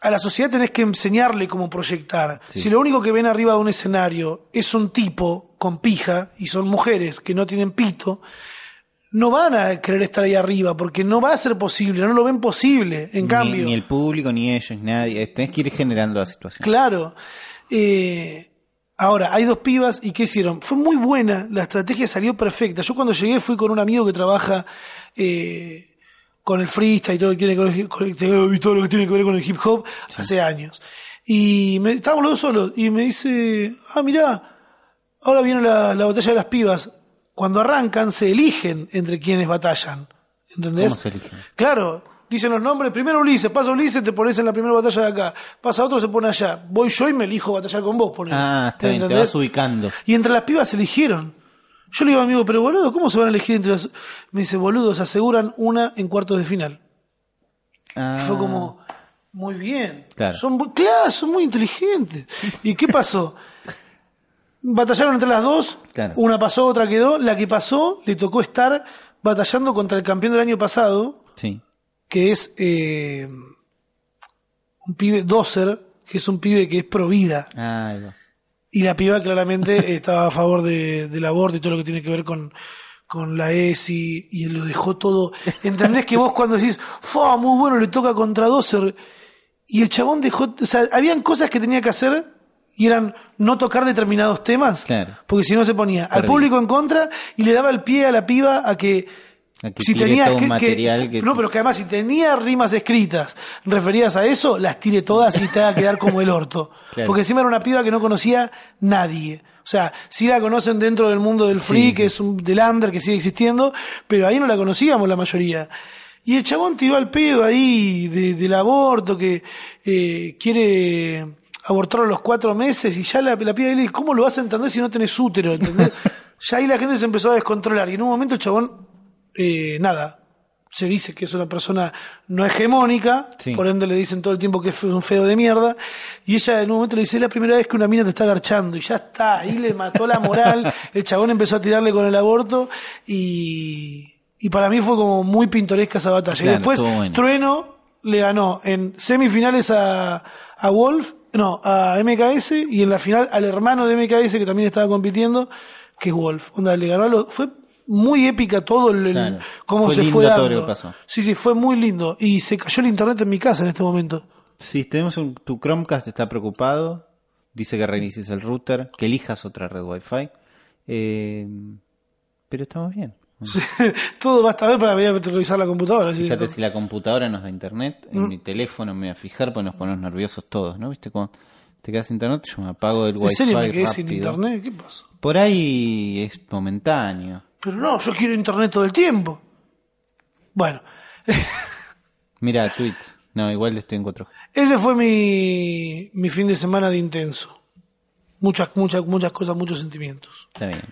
a la sociedad tenés que enseñarle cómo proyectar. Sí. Si lo único que ven arriba de un escenario es un tipo con pija y son mujeres que no tienen pito, no van a querer estar ahí arriba porque no va a ser posible, no lo ven posible. En Ni- cambio, Ni, el público, ni ellos, nadie. Tenés que ir generando la situación. claro. Eh, ahora, hay dos pibas y ¿qué hicieron? Fue muy buena, la estrategia salió perfecta. Yo cuando llegué fui con un amigo que trabaja eh, con el freestyle y todo, lo que tiene con el- con y todo lo que tiene que ver con el hip hop hace años. Y me, estábamos los dos solos y me dice, ah, mirá, ahora viene la, la batalla de las pibas. Cuando arrancan se eligen entre quienes batallan. ¿Entendés? ¿Cómo se eligen? Claro, dicen los nombres, primero Ulises, pasa Ulises, te pones en la primera batalla de acá, pasa otro, se pone allá, voy yo y me elijo batallar con vos, ponele. Ah, está bien, te vas ubicando. Y entre las pibas se eligieron. Yo le digo, amigo, pero boludo, ¿cómo se van a elegir entre las...? Me dice, boludo, se aseguran una en cuartos de final. Ah, Y fue como, muy bien. Claro. Son muy, claro, son muy inteligentes. ¿Y qué pasó? Batallaron entre las dos, Claro. una pasó, otra quedó. La que pasó le tocó estar batallando contra el campeón del año pasado, Sí. que es eh, un pibe Doser, que es un pibe que es pro vida. Ah. Y la piba claramente estaba a favor de, del aborto y todo lo que tiene que ver con, con la ESI y lo dejó todo. ¿Entendés que vos cuando decís, ¡Fua, muy bueno, le toca contra Doser! Y el chabón dejó, o sea, habían cosas que tenía que hacer y eran no tocar determinados temas, Claro. porque si no se ponía al público en contra y le daba el pie a la piba a que Que si tenía todo un que- material que- que- no pero que además si tenía rimas escritas referidas a eso las tire todas y te va a quedar como el orto. Claro. porque encima era una piba que no conocía nadie. O sea sí la conocen dentro del mundo del free Sí, que es un del under que sigue existiendo pero ahí no la conocíamos la mayoría. Y el chabón tiró al pedo ahí de- del aborto que eh, quiere abortar a los cuatro meses y ya la, la piba dice ¿cómo lo vas a entender si no tenés útero? ¿entendés? ya ahí la gente se empezó a descontrolar y en un momento el chabón eh, nada, se dice que es una persona no hegemónica, Sí. por ende le dicen todo el tiempo que es un feo de mierda, y ella en un momento le dice, es la primera vez que una mina te está agarchando, y ya está, ahí le mató la moral, el chabón empezó a tirarle con el aborto, y, y para mí fue como muy pintoresca esa batalla. Claro, y después bueno. Trueno le ganó en semifinales a, a Wolf, no, a MKS, y en la final al hermano de MKS que también estaba compitiendo, que es Wolf. Onda, le ganó a los- fue muy épica todo el, Claro. cómo Fue se lindo fue todo dando. lo que pasó. Sí, sí, fue muy lindo. Y se cayó el internet en mi casa en este momento. Si tenemos un, tu Chromecast está preocupado, dice que reinicies el router, que elijas otra red Wi-Fi. Eh, pero estamos bien. todo va a estar bien para revisar la computadora. Fíjate si la computadora nos da internet, Mm. en mi teléfono me voy a fijar porque nos ponemos nerviosos todos, ¿no? ¿Viste cómo te quedas sin internet? Yo me apago el ¿En Wi-Fi serio me quedé sin internet? ¿Qué pasa? Por ahí es momentáneo. Pero no, yo quiero internet todo el tiempo. Bueno, Mira, tweets. No, igual estoy en 4G. ese fue mi, mi fin de semana de intenso. Muchas, muchas, muchas cosas, muchos sentimientos. Está bien.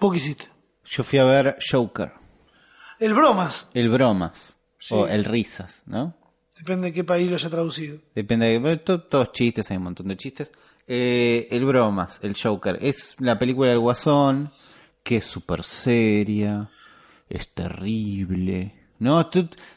¿Vos qué hiciste? Yo fui a ver Joker, El bromas. el bromas, Sí. o el risas, ¿no? Depende de qué país lo haya traducido. Depende de to- todos chistes, hay un montón de chistes. Eh, el bromas, el Joker, es la película del Guasón, que es súper seria, es terrible, ¿no?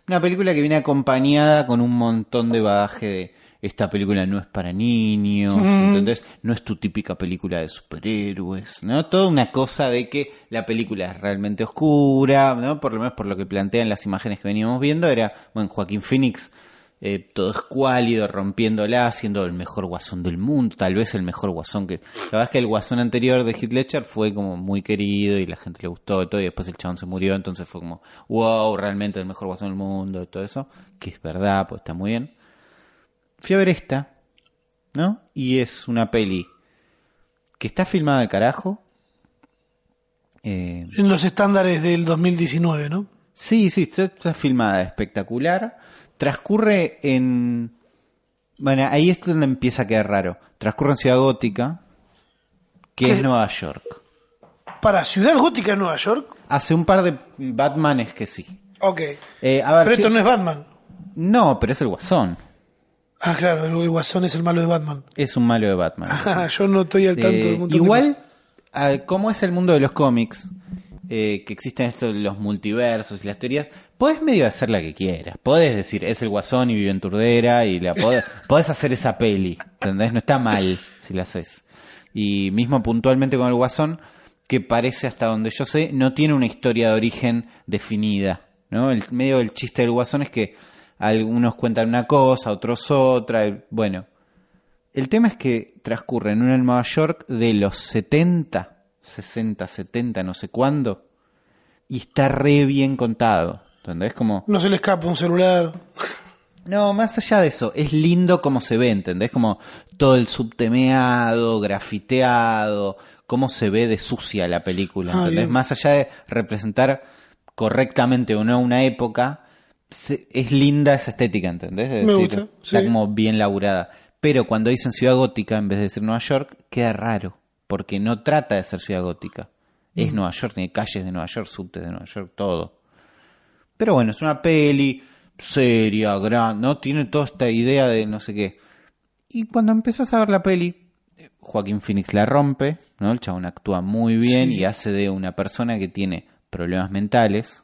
Una película que viene acompañada con un montón de bagaje de esta película no es para niños, ¿entendés? No es tu típica película de superhéroes, ¿no? Toda una cosa de que la película es realmente oscura, ¿no? Por lo menos por lo que plantean las imágenes que veníamos viendo, era, bueno, Joaquín Phoenix eh, todo escuálido, rompiéndola, siendo el mejor guasón del mundo, tal vez el mejor guasón que... La verdad es que el guasón anterior de Heath Ledger fue como muy querido y la gente le gustó y todo, y después el chabón se murió, entonces fue como, wow, realmente el mejor guasón del mundo y todo eso, que es verdad, pues está muy bien. Fui a ver esta, ¿no? Y es una peli que está filmada de carajo. Eh, En los estándares del 2019, ¿no? Sí, sí, está, está filmada espectacular. Transcurre en... Bueno, ahí es donde empieza a quedar raro. Transcurre en Ciudad Gótica, que ¿Qué? es Nueva York. Para Ciudad Gótica de Nueva York. Hace un par de Batmanes que sí. Ok. Eh, a ver, Pero si- esto no es Batman. no, pero es el Guasón. Ah, claro, el, Guasón es el malo de Batman. Es un malo de Batman. Ah, Yo no estoy al tanto Eh, del montón de igual, cosas. ah, como es el mundo de los cómics, eh, que existen estos los multiversos y las teorías, podés medio hacer la que quieras. Podés decir, es el guasón y vive en Turdera y la podés, podés hacer esa peli, ¿entendés? No está mal si la haces. Y mismo puntualmente con el guasón, que parece hasta donde yo sé, no tiene una historia de origen definida, ¿no? El medio del chiste del guasón es que algunos cuentan una cosa, otros otra, bueno. El tema es que transcurre en una Nueva York de los 70, 60, 70, no sé cuándo, y está re bien contado. ¿Entendés? Como, No se le escapa un celular. no, más allá de eso, es lindo como se ve, ¿entendés? Como todo el subtemeado, grafiteado, cómo se ve de sucia la película, Ah, ¿entendés? Más allá de representar correctamente o no una época, es linda esa estética, ¿entendés? Me decir, gusta, Está sí. como bien laburada. Pero cuando dicen ciudad gótica en vez de decir Nueva York, queda raro, porque no trata de ser ciudad gótica. Mm. Es Nueva York, tiene calles de Nueva York, subtes de Nueva York, todo. Pero bueno, es una peli seria, gran, ¿no? Tiene toda esta idea de no sé qué. Y cuando empiezas a ver la peli, Joaquín Phoenix la rompe, ¿no? El chabón actúa muy bien Sí. y hace de una persona que tiene problemas mentales,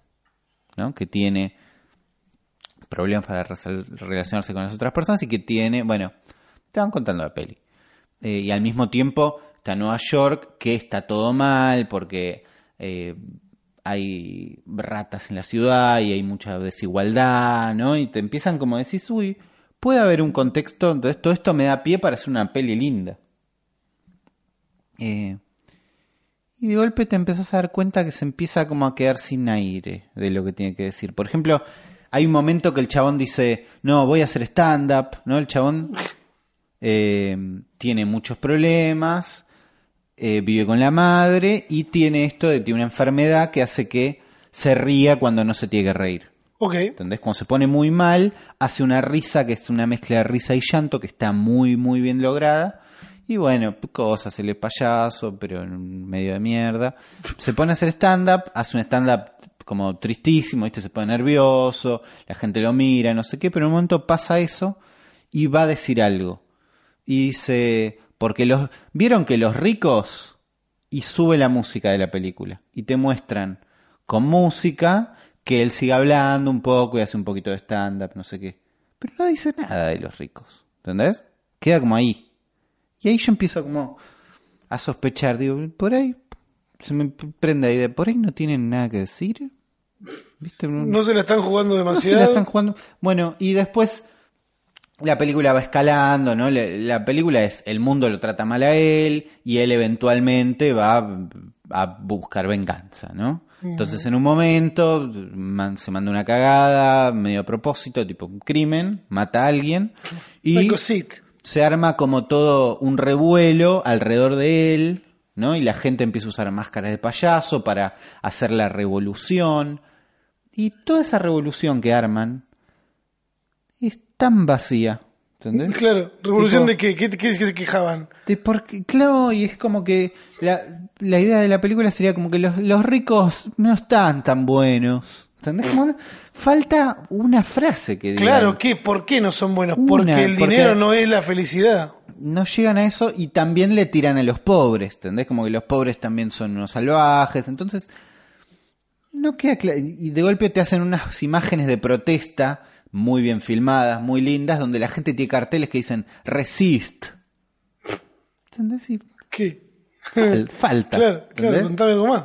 ¿no? Que tiene problemas para relacionarse con las otras personas y que tiene, bueno, te van contando la peli. Eh, y al mismo tiempo está Nueva York, que está todo mal porque eh, hay ratas en la ciudad y hay mucha desigualdad, ¿no? Y te empiezan como a decir, uy, puede haber un contexto, entonces todo esto me da pie para hacer una peli linda. Eh, y Y de golpe te empezás a dar cuenta que se empieza como a quedar sin aire de lo que tiene que decir. Por ejemplo, hay un momento que el chabón dice, no, voy a hacer stand-up, ¿no? El chabón eh, tiene muchos problemas, eh, vive con la madre y tiene esto de tiene una enfermedad que hace que se ría cuando no se tiene que reír. Ok. ¿Entendés? Cuando se pone muy mal, hace una risa que es una mezcla de risa y llanto que está muy, muy bien lograda. Y bueno, cosas, el payaso, pero en medio de mierda. Se pone a hacer stand-up, hace un stand-up como tristísimo, ¿viste? Se pone nervioso, la gente lo mira, no sé qué, pero en un momento pasa eso y va a decir algo. Y dice, porque los, vieron que los ricos, y sube la música de la película, y te muestran con música que él sigue hablando un poco y hace un poquito de stand-up, no sé qué. Pero no dice nada de los ricos, ¿entendés? Queda como ahí. Y ahí yo empiezo como a sospechar, digo, por ahí se me prende la idea, por ahí no tienen nada que decir. ¿Viste? No se la están jugando No se demasiado. la están jugando. Bueno, y después la película va escalando, ¿no? La, la película es el mundo lo trata mal a él y él eventualmente va a, a buscar venganza, ¿no? Entonces en un momento man- se manda una cagada, medio a propósito, tipo un crimen, mata a alguien y se arma como todo un revuelo alrededor de él, ¿no? Y la gente empieza a usar máscaras de payaso para hacer la revolución. Y toda esa revolución que arman es tan vacía, ¿entendés? Claro, revolución Tipo- de qué, qué, es que se quejaban. De porque, claro, y es como que la, la idea de la película sería como que los, los ricos no están tan buenos. ¿Entendés? Como falta una frase que diga. Claro, ¿qué? ¿Por qué no son buenos? Una, porque el porque- dinero no es la felicidad. No llegan a eso y también le tiran a los pobres, ¿entendés? Como que los pobres también son unos salvajes, entonces no queda claro. Y de golpe te hacen unas imágenes de protesta muy bien filmadas, muy lindas, donde la gente tiene carteles que dicen resist. ¿Entendés? Y ¿Qué? fal- falta. Claro, claro, contame algo más.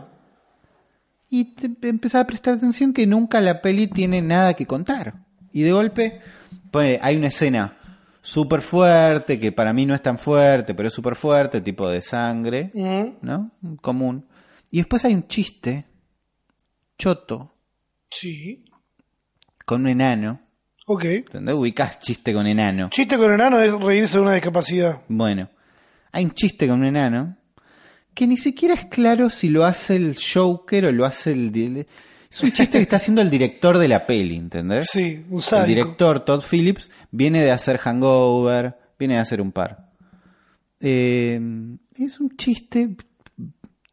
Y te empezás a prestar atención que nunca la peli tiene nada que contar. Y de golpe, pone, hay una escena súper fuerte, que para mí no es tan fuerte, pero es súper fuerte, tipo de sangre, Mm, ¿no? Común. Y después hay un chiste, choto, Sí. con un enano. Ok. ¿Entendés? Ubicás chiste con enano. Chiste con enano es reírse de una discapacidad. Bueno, hay un chiste con un enano que ni siquiera es claro si lo hace el Joker o lo hace el... Es un chiste que está haciendo el director de la peli, ¿entendés? Sí, un El sádico. director Todd Phillips viene de hacer Hangover, viene de hacer un par. Eh, es un chiste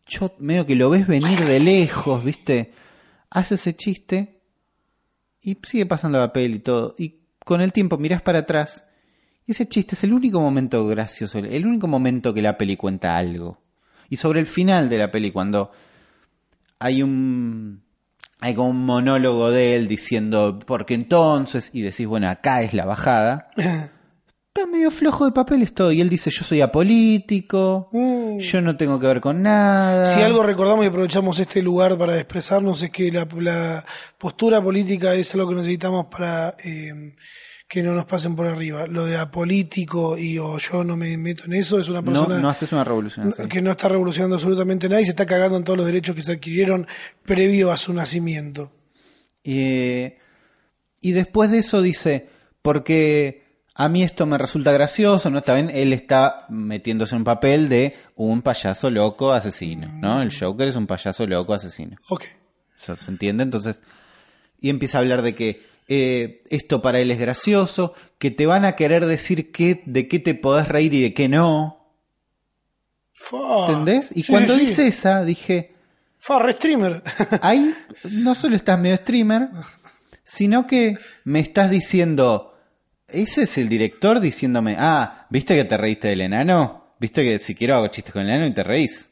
yo medio que lo ves venir de lejos, ¿viste? Hace ese chiste y sigue pasando la peli y todo. Y con el tiempo mirás para atrás y ese chiste es el único momento gracioso, el único momento que la peli cuenta algo. Y sobre el final de la peli, cuando hay un hay como un monólogo de él diciendo porque entonces y decís bueno acá es la bajada está medio flojo de papeles todo y él dice yo soy apolítico Mm. yo no tengo que ver con nada Si algo recordamos y aprovechamos este lugar para expresarnos es que la, la postura política es algo que necesitamos para eh, que no nos pasen por arriba. Lo de apolítico y o yo no me meto en eso es una no, persona no haces una revolución que no está revolucionando absolutamente nada y se está cagando en todos los derechos que se adquirieron previo a su nacimiento. Eh, y después de eso dice, porque a mí esto me resulta gracioso, ¿no? Está bien, él está metiéndose en un papel de un payaso loco asesino, ¿no? El Joker es un payaso loco asesino. Ok. ¿Se se entiende? Entonces, y empieza a hablar de que eh, esto para él es gracioso, que te van a querer decir qué, de qué te podés reír y de qué no. ¿entendés? Y Sí, cuando sí. dice esa, dije, Fa, re streamer. ahí no solo estás medio streamer, sino que me estás diciendo, ese es el director diciéndome, ah, ¿viste que te reíste del enano? ¿Viste que si quiero hago chistes con el enano y te reís?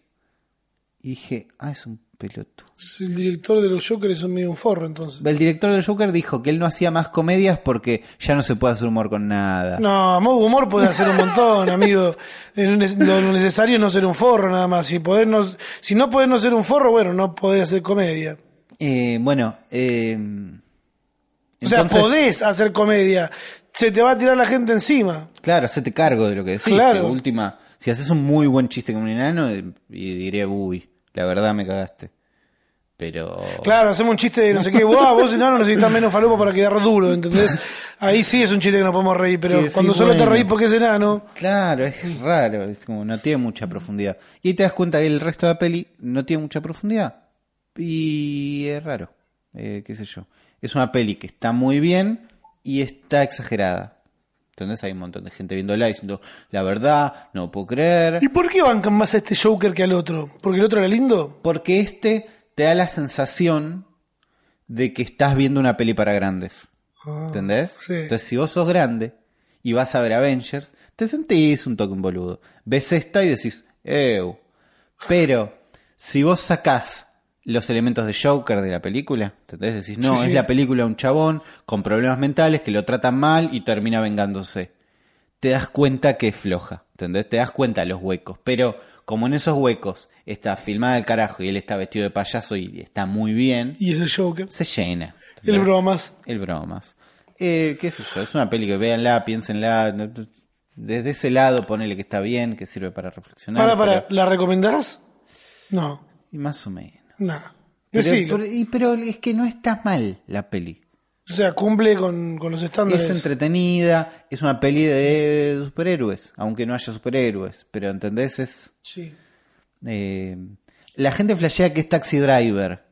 Y dije, ah, es un pelotudo. el director de los Jokers es un medio un forro, entonces. El director del Joker dijo que él no hacía más comedias porque ya no se puede hacer humor con nada. No, modo humor puede hacer un montón, amigo. Lo necesario es no ser un forro nada más. Si, poder no, si no podés no ser un forro, bueno, no podés hacer comedia. Eh, bueno, eh, O sea, entonces, podés hacer comedia. Se te va a tirar la gente encima. Claro, hacete cargo de lo que decís. Claro. última, si haces un muy buen chiste con un enano, eh, y diré, uy, la verdad me cagaste. Pero... Claro, hacemos un chiste de no sé qué, vos, vos no, no necesitas menos falopa para quedar duro, ¿entendés? Ahí sí es un chiste que nos podemos reír, pero cuando solo te reís porque es enano, Claro, es raro, es como no tiene mucha profundidad. Y te das cuenta que el resto de la peli no tiene mucha profundidad. Y es raro, eh, qué sé yo. Es una peli que está muy bien y está exagerada. Entonces hay un montón de gente viéndola diciendo, la verdad, no puedo creer. ¿y por qué bancan más a este Joker que al otro? ¿Porque el otro era lindo? Porque este te da la sensación de que estás viendo una peli para grandes. ¿Entendés? sí. Entonces, si vos sos grande y vas a ver Avengers, te sentís un toque un boludo. Ves esta y decís, ew. Pero, si vos sacás los elementos de Joker de la película, ¿entendés? Decís, no, Sí, es sí. la película de un chabón con problemas mentales que lo tratan mal y termina vengándose. Te das cuenta que es floja, ¿entendés? Te das cuenta de los huecos. Pero, como en esos huecos está filmada el carajo y él está vestido de payaso y está muy bien, Y es el Joker. se llena. El bromas. El bromas. Eh, qué sé yo, es una peli que véanla, piénsenla. Desde ese lado ponele que está bien, que sirve para reflexionar. Para, para, pero- ¿la recomendás? No, y más o menos. Nada. Pero, pero- y- pero es que no está mal la peli. O sea, cumple con, con los estándares. Es entretenida, es una peli de superhéroes, aunque no haya superhéroes. Pero ¿entendés? Es... Sí. eh, la gente flashea que es Taxi Driver.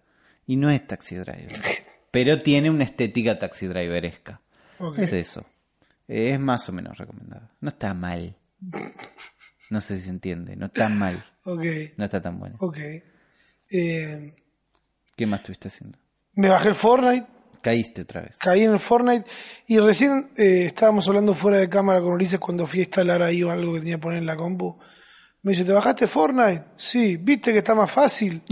Y no es Taxi Driver. pero tiene una estética Taxi Driveresca. Es eso. Es más o menos recomendado. No está mal. No sé si se entiende. No está mal. No está tan bueno. Eh, ¿Qué más estuviste haciendo? me bajé el Fortnite, Caíste otra vez. caí en el Fortnite y recién eh, estábamos hablando fuera de cámara con Ulises cuando fui a instalar ahí algo que tenía que poner en la compu. Me dice, ¿te bajaste Fortnite? Sí, ¿viste que está más fácil?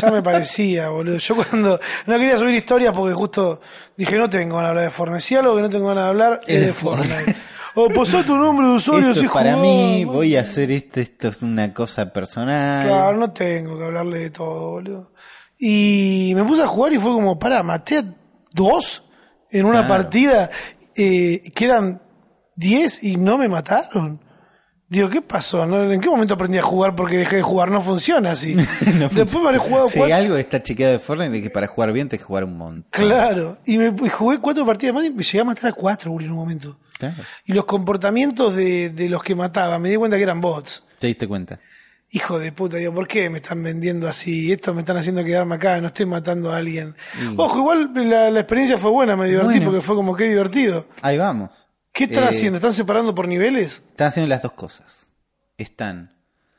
Ya me parecía, boludo. Yo cuando no quería subir historias porque justo dije, no tengo ganas de hablar de Fortnite. Si algo que no tengo ganas de hablar es de Fortnite. O posó tu nombre de usuario Esto si es para jugás, mí, man. voy a hacer esto, esto es una cosa personal. Claro, no tengo que hablarle de todo, boludo. Y me puse a jugar y fue como, para, maté a dos en una Claro. partida, eh, quedan diez y no me mataron. Digo, ¿qué pasó? ¿No? ¿En qué momento aprendí a jugar porque dejé de jugar? No funciona así. No Después me habré jugado Si cuatro. algo está chequeado de Fortnite, es que para jugar bien te que jugar un montón. Claro. Y me y jugué cuatro partidas más y me llegué a matar a cuatro, Uri, en un momento. Claro. Y los comportamientos de, de los que mataba, me di cuenta que eran bots. ¿Te diste cuenta? Hijo de puta, digo, ¿por qué me están vendiendo así? Esto me están haciendo quedarme acá, no estoy matando a alguien. Ojo, igual la, la experiencia fue buena, me divertí Bueno. porque fue como que divertido. Ahí vamos. ¿Qué están Eh, haciendo? ¿Están separando por niveles? Están haciendo las dos cosas. Están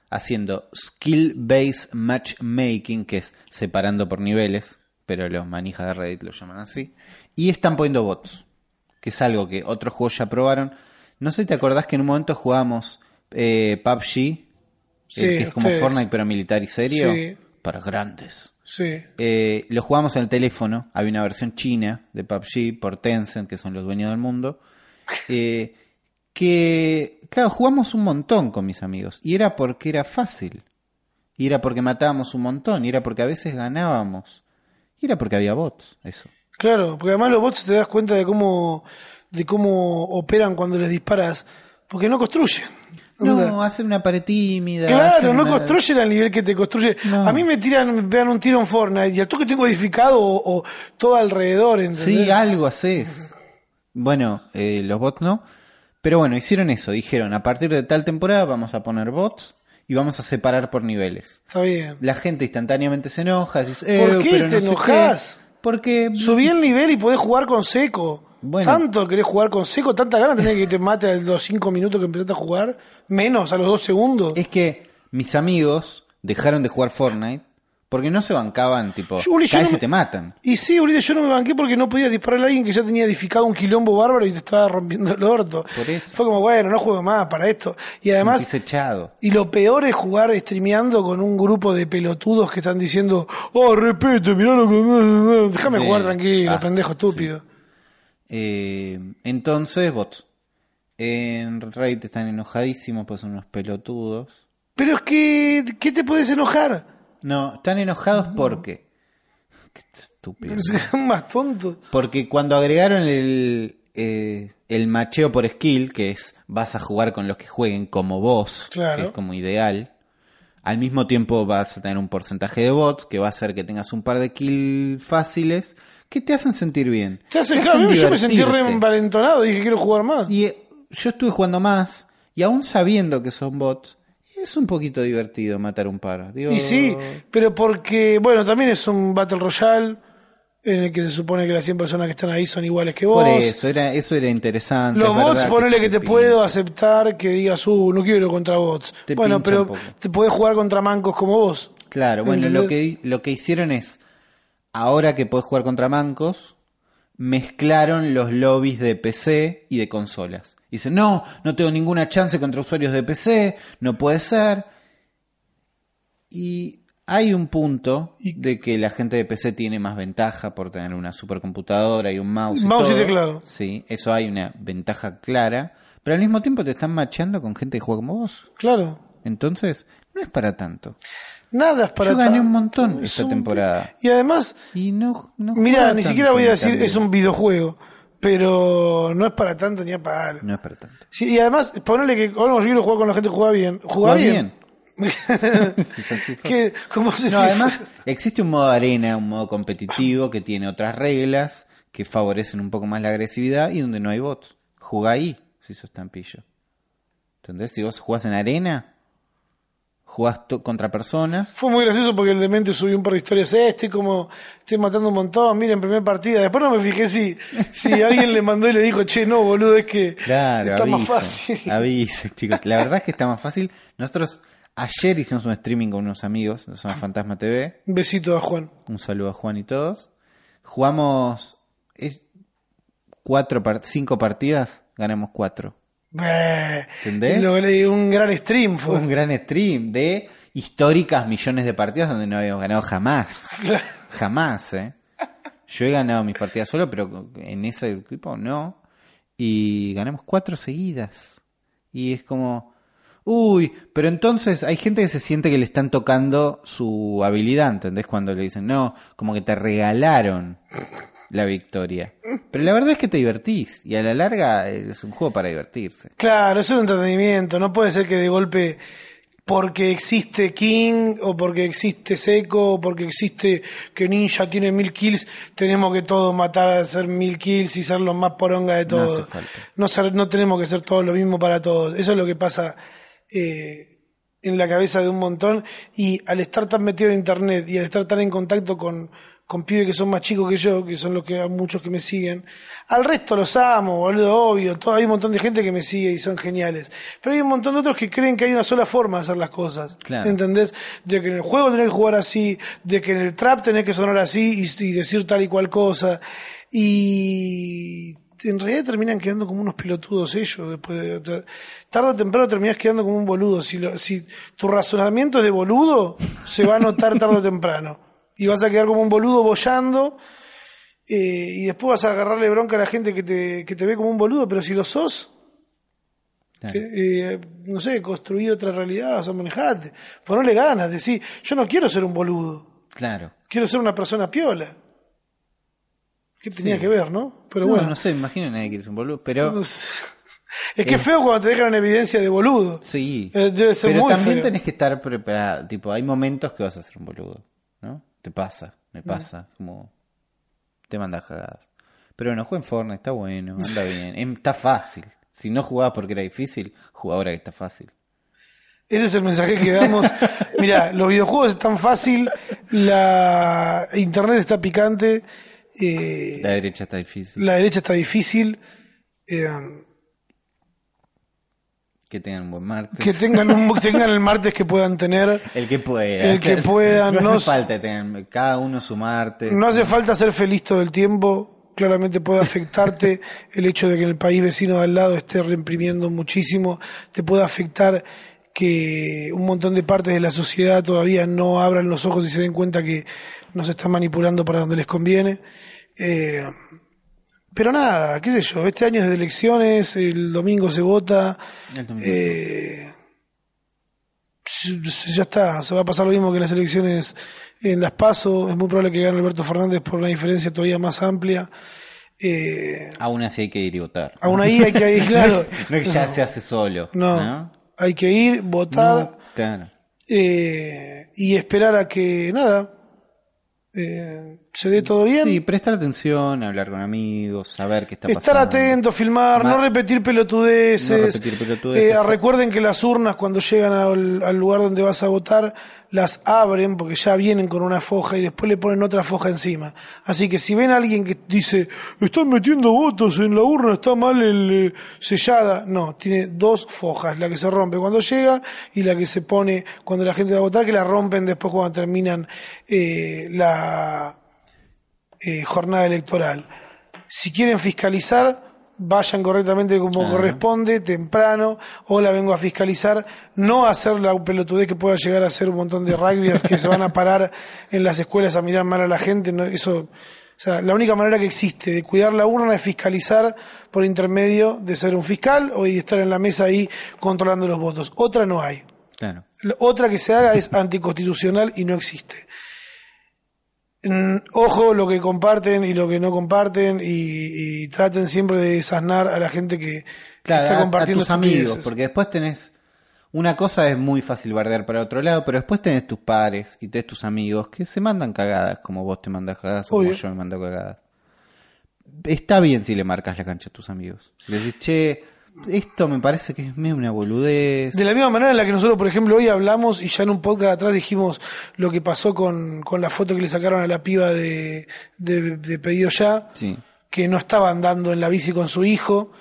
haciendo skill-based matchmaking, que es separando por niveles, pero los manijas de Reddit lo llaman así. Y están poniendo bots, que es algo que otros juegos ya probaron. No sé si te acordás que en un momento jugamos eh, PUBG, Sí, que es como ustedes. Fortnite pero militar y serio, Sí. para grandes. Sí. Eh, lo jugamos en el teléfono. Había una versión china de PUBG por Tencent, que son los dueños del mundo. Eh, que, claro, jugamos un montón con mis amigos. Y era porque era fácil. Y era porque matábamos un montón. Y era porque a veces ganábamos. Y era porque había bots. Eso. Claro, porque además los bots te das cuenta de cómo, de cómo operan cuando les disparas, porque no construyen. No, hacen una pared tímida. Claro, no una- construyen al nivel que te construye. No. A mí me tiran, me pegan un tiro en Fortnite y al toque tengo edificado o, o todo alrededor, ¿entendés? Sí, algo haces. Bueno, eh, los bots no. Pero bueno, hicieron eso. Dijeron, a partir de tal temporada vamos a poner bots y vamos a separar por niveles. Está bien. La gente instantáneamente se enoja. "Eh, ¿Por qué pero te no sé enojas? qué". Porque Subí el nivel y podés jugar con seco. Bueno. Tanto querés jugar con seco, tanta ganas tenés que te mate a los 5 minutos que empezaste a jugar, menos a los 2 segundos. es que mis amigos dejaron de jugar Fortnite porque no se bancaban, tipo, Yo, Uli, yo caes no y me- te matan. Y sí, Ulises, yo no me banqué porque no podía dispararle a alguien que ya tenía edificado un quilombo bárbaro y te estaba rompiendo el orto. Por eso. Fue como, bueno, no juego más para esto. Y además, echado. y lo peor es jugar streameando con un grupo de pelotudos que están diciendo, oh, repete, mirá lo que... Déjame Sí. jugar tranquilo, Ah, pendejo estúpido. Eh, entonces, bots. En Reddit están enojadísimos, pues son unos pelotudos. Pero es que, ¿qué te puedes enojar? No, están enojados porque. Qué estúpido. Son más tontos. Porque cuando agregaron el, eh, el macheo por skill, que es vas a jugar con los que jueguen como vos, Claro. que es como ideal, Al mismo tiempo vas a tener un porcentaje de bots que va a hacer que tengas un par de kills fáciles que te hacen sentir bien. Te hace, Te claro, hacen yo me sentí re envalentonado, dije quiero jugar más. Y eh, yo estuve jugando más y aún sabiendo que son bots, es un poquito divertido matar un par. Digo, Y sí, pero porque, bueno, también es un Battle Royale en el que se supone que las 100 personas que están ahí son iguales que vos. Por eso, era, eso era interesante. Los bots, verdad ponele que te puedo aceptar que digas, uh, no quiero contra bots. Te bueno, pero te podés jugar contra mancos como vos. Claro, bueno, lo que, lo que hicieron es, ahora que podés jugar contra mancos, mezclaron los lobbies de PC y de consolas. Dicen, no, no tengo ninguna chance contra usuarios de PC, no puede ser. Y hay un punto de que la gente de PC tiene más ventaja por tener una supercomputadora y un mouse. Y, Mouse y teclado. Sí, eso hay una ventaja clara. Pero al mismo tiempo te están macheando con gente que juega como vos. Claro. Entonces, no es para tanto. Nada es para Yo gané un montón es esta un- temporada. Y además, Y no, no mira, ni siquiera voy a decir es un videojuego, pero no es para tanto ni a palo. No es para tanto. Sí, y además, ponerle que, oh, no, yo quiero jugar con la gente que juega bien. ¿Juega bien? Fácil. que, ¿Cómo se No, además, existe un modo arena, un modo competitivo que tiene otras reglas que favorecen un poco más la agresividad y donde no hay bots. Jugá ahí, si sos tan pillo. ¿Entendés? Si vos jugás en arena, jugás contra personas. Fue muy gracioso porque el demente subió un par de historias. Estoy como, estoy matando un montón, miren, primera partida. Después no me fijé si, si alguien le mandó y le dijo, che, no, boludo, es que Claro, está más fácil. avisen, chicos. La verdad es que está más fácil. Nosotros ayer hicimos un streaming con unos amigos, son Fantasma TV. Un besito a Juan. Un saludo a Juan y todos. Jugamos cuatro cinco partidas, ganamos cuatro. ¿Entendés? un gran stream fue. Un gran stream de históricas millones de partidas donde no habíamos ganado jamás. Jamás, ¿eh? Yo he ganado mis partidas solo, pero en ese equipo no. Y ganamos cuatro seguidas. Y es como, uy, pero entonces hay gente que se siente que le están tocando su habilidad, ¿entendés? Cuando le dicen, no, como que te regalaron la victoria. Pero la verdad es que te divertís. Y a la larga eh, es un juego para divertirse. Claro, es un entretenimiento. No puede ser que de golpe, porque existe King, o porque existe Seco, o porque existe que Ninja tiene mil kills, tenemos que todos matar a hacer mil kills y ser los más poronga de todos. falta. No, ser- no tenemos que ser todos lo mismo para todos. Eso es lo que pasa eh, en la cabeza de un montón. Y al estar tan metido en internet y al estar tan en contacto con, con pibes que son más chicos que yo, que son los que muchos que me siguen, al resto los amo, boludo, obvio. Todo, hay un montón de gente que me sigue y son geniales. Pero hay un montón de otros que creen que hay una sola forma de hacer las cosas. Claro. ¿Entendés? De que en el juego tenés que jugar así, de que en el trap tenés que sonar así y, y decir tal y cual cosa. Y en realidad terminan quedando como unos pelotudos ellos. Después de, o sea, tarde o temprano terminás quedando como un boludo. Si, lo- si tu razonamiento es de boludo, se va a notar tarde o temprano. Y vas a quedar como un boludo bollando. eh, y después vas a agarrarle bronca a la gente que te, que te ve como un boludo. Pero si lo sos, Claro. eh, no sé, construí otra realidad, o sea, manejate. Ponle ganas, decir, yo no quiero ser un boludo, Claro. quiero ser una persona piola. ¿Qué tenía que ver, no? Pero no, bueno. no sé, me imagino nadie quiere ser un boludo, pero No sé. Es que es feo cuando te dejan en evidencia de boludo. sí. Eh, debe ser pero muy también feo. tenés que estar preparado, tipo, hay momentos que vas a ser un boludo. Te pasa, me pasa, como te mandas cagadas. Pero bueno, juega en Fortnite, está bueno, anda bien, em, está fácil. Si no jugabas porque era difícil, juega ahora que está fácil. Ese es el mensaje que damos. Mira, los videojuegos están fácil, la internet está picante, eh, La derecha está difícil. la derecha está difícil. eh, Que tengan un buen martes. que tengan un, que tengan el martes que puedan tener. El que pueda. El que pueda, no, no hace falta tener cada uno su martes. No hace falta ser feliz todo el tiempo. Claramente puede afectarte el hecho de que el país vecino de al lado esté reprimiendo muchísimo. Te puede afectar que un montón de partes de la sociedad todavía no abran los ojos y se den cuenta que nos están manipulando para donde les conviene. Eh, pero nada, qué sé yo, este año es de elecciones, el domingo se vota. El domingo. Eh, ya está, se va a pasar lo mismo que en las elecciones en las PASO, es muy probable que gane Alberto Fernández por una diferencia todavía más amplia. Eh, Aún así hay que ir y votar. aún ahí hay que ir, claro, No es que ya se hace solo. no, ¿no? hay que ir, votar, Claro. eh, y esperar a que nada eh, se dé todo bien. Sí, prestar atención, hablar con amigos, saber qué está pasando. Estar atento, filmar, no repetir pelotudeces. No repetir pelotudeces. Eh, recuerden que las urnas cuando llegan al, al lugar donde vas a votar las abren porque ya vienen con una foja y después le ponen otra foja encima. Así que si ven a alguien que dice están metiendo votos en la urna, está mal el, eh, sellada, no, tiene dos fojas, la que se rompe cuando llega y la que se pone cuando la gente va a votar, que la rompen después cuando terminan eh, la eh, jornada electoral. Si quieren fiscalizar, vayan correctamente como corresponde, temprano, o la vengo a fiscalizar, no hacer la pelotudez que pueda llegar a ser un montón de rugbyers que se van a parar en las escuelas a mirar mal a la gente, no, eso, o sea, la única manera que existe de cuidar la urna es fiscalizar por intermedio de ser un fiscal o de estar en la mesa ahí controlando los votos. Otra no hay. Claro. La Otra que se haga es anticonstitucional y no existe. Mm, Ojo lo que comparten y lo que no comparten y, y traten siempre de desasnar a la gente que, está a- a, compartiendo tus amigos, porque después tenés... Una cosa es muy fácil bardear para otro lado, pero después tenés tus pares y tenés tus amigos que se mandan cagadas, como vos te mandas cagadas o como yo me mando cagadas. Está bien si le marcas la cancha a tus amigos. Si les dices, che, esto me parece que es medio una boludez. De la misma manera en la que nosotros, por ejemplo, hoy hablamos y ya en un podcast atrás dijimos lo que pasó con, con la foto que le sacaron a la piba de, de, de pedido ya, Sí. que no estaba andando en la bici con su hijo,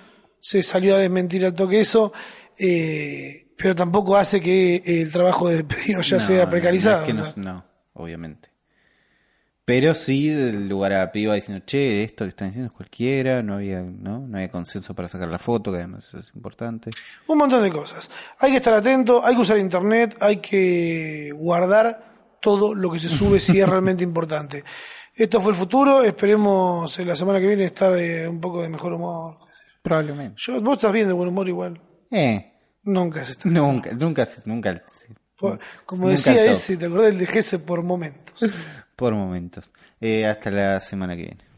se salió a desmentir al toque eso, eh, pero tampoco hace que el trabajo de pedido ya No, sea precarizado. No, es que ¿no? no, no, obviamente. Pero sí del lugar a la piba diciendo, che, esto que están diciendo es cualquiera, no había, ¿no? No había consenso para sacar la foto, que además eso es importante. Un montón de cosas. Hay que estar atento, hay que usar internet, hay que guardar todo lo que se sube si es realmente importante. Esto fue el futuro, esperemos la semana que viene estar eh, un poco de mejor humor. Probablemente. Yo, vos estás bien de buen humor igual. Eh, Nunca se está. nunca, nunca, nunca, Por- como nunca decía ese, ¿te acordás del de Gese por momentos? por momentos. Eh, hasta la semana que viene.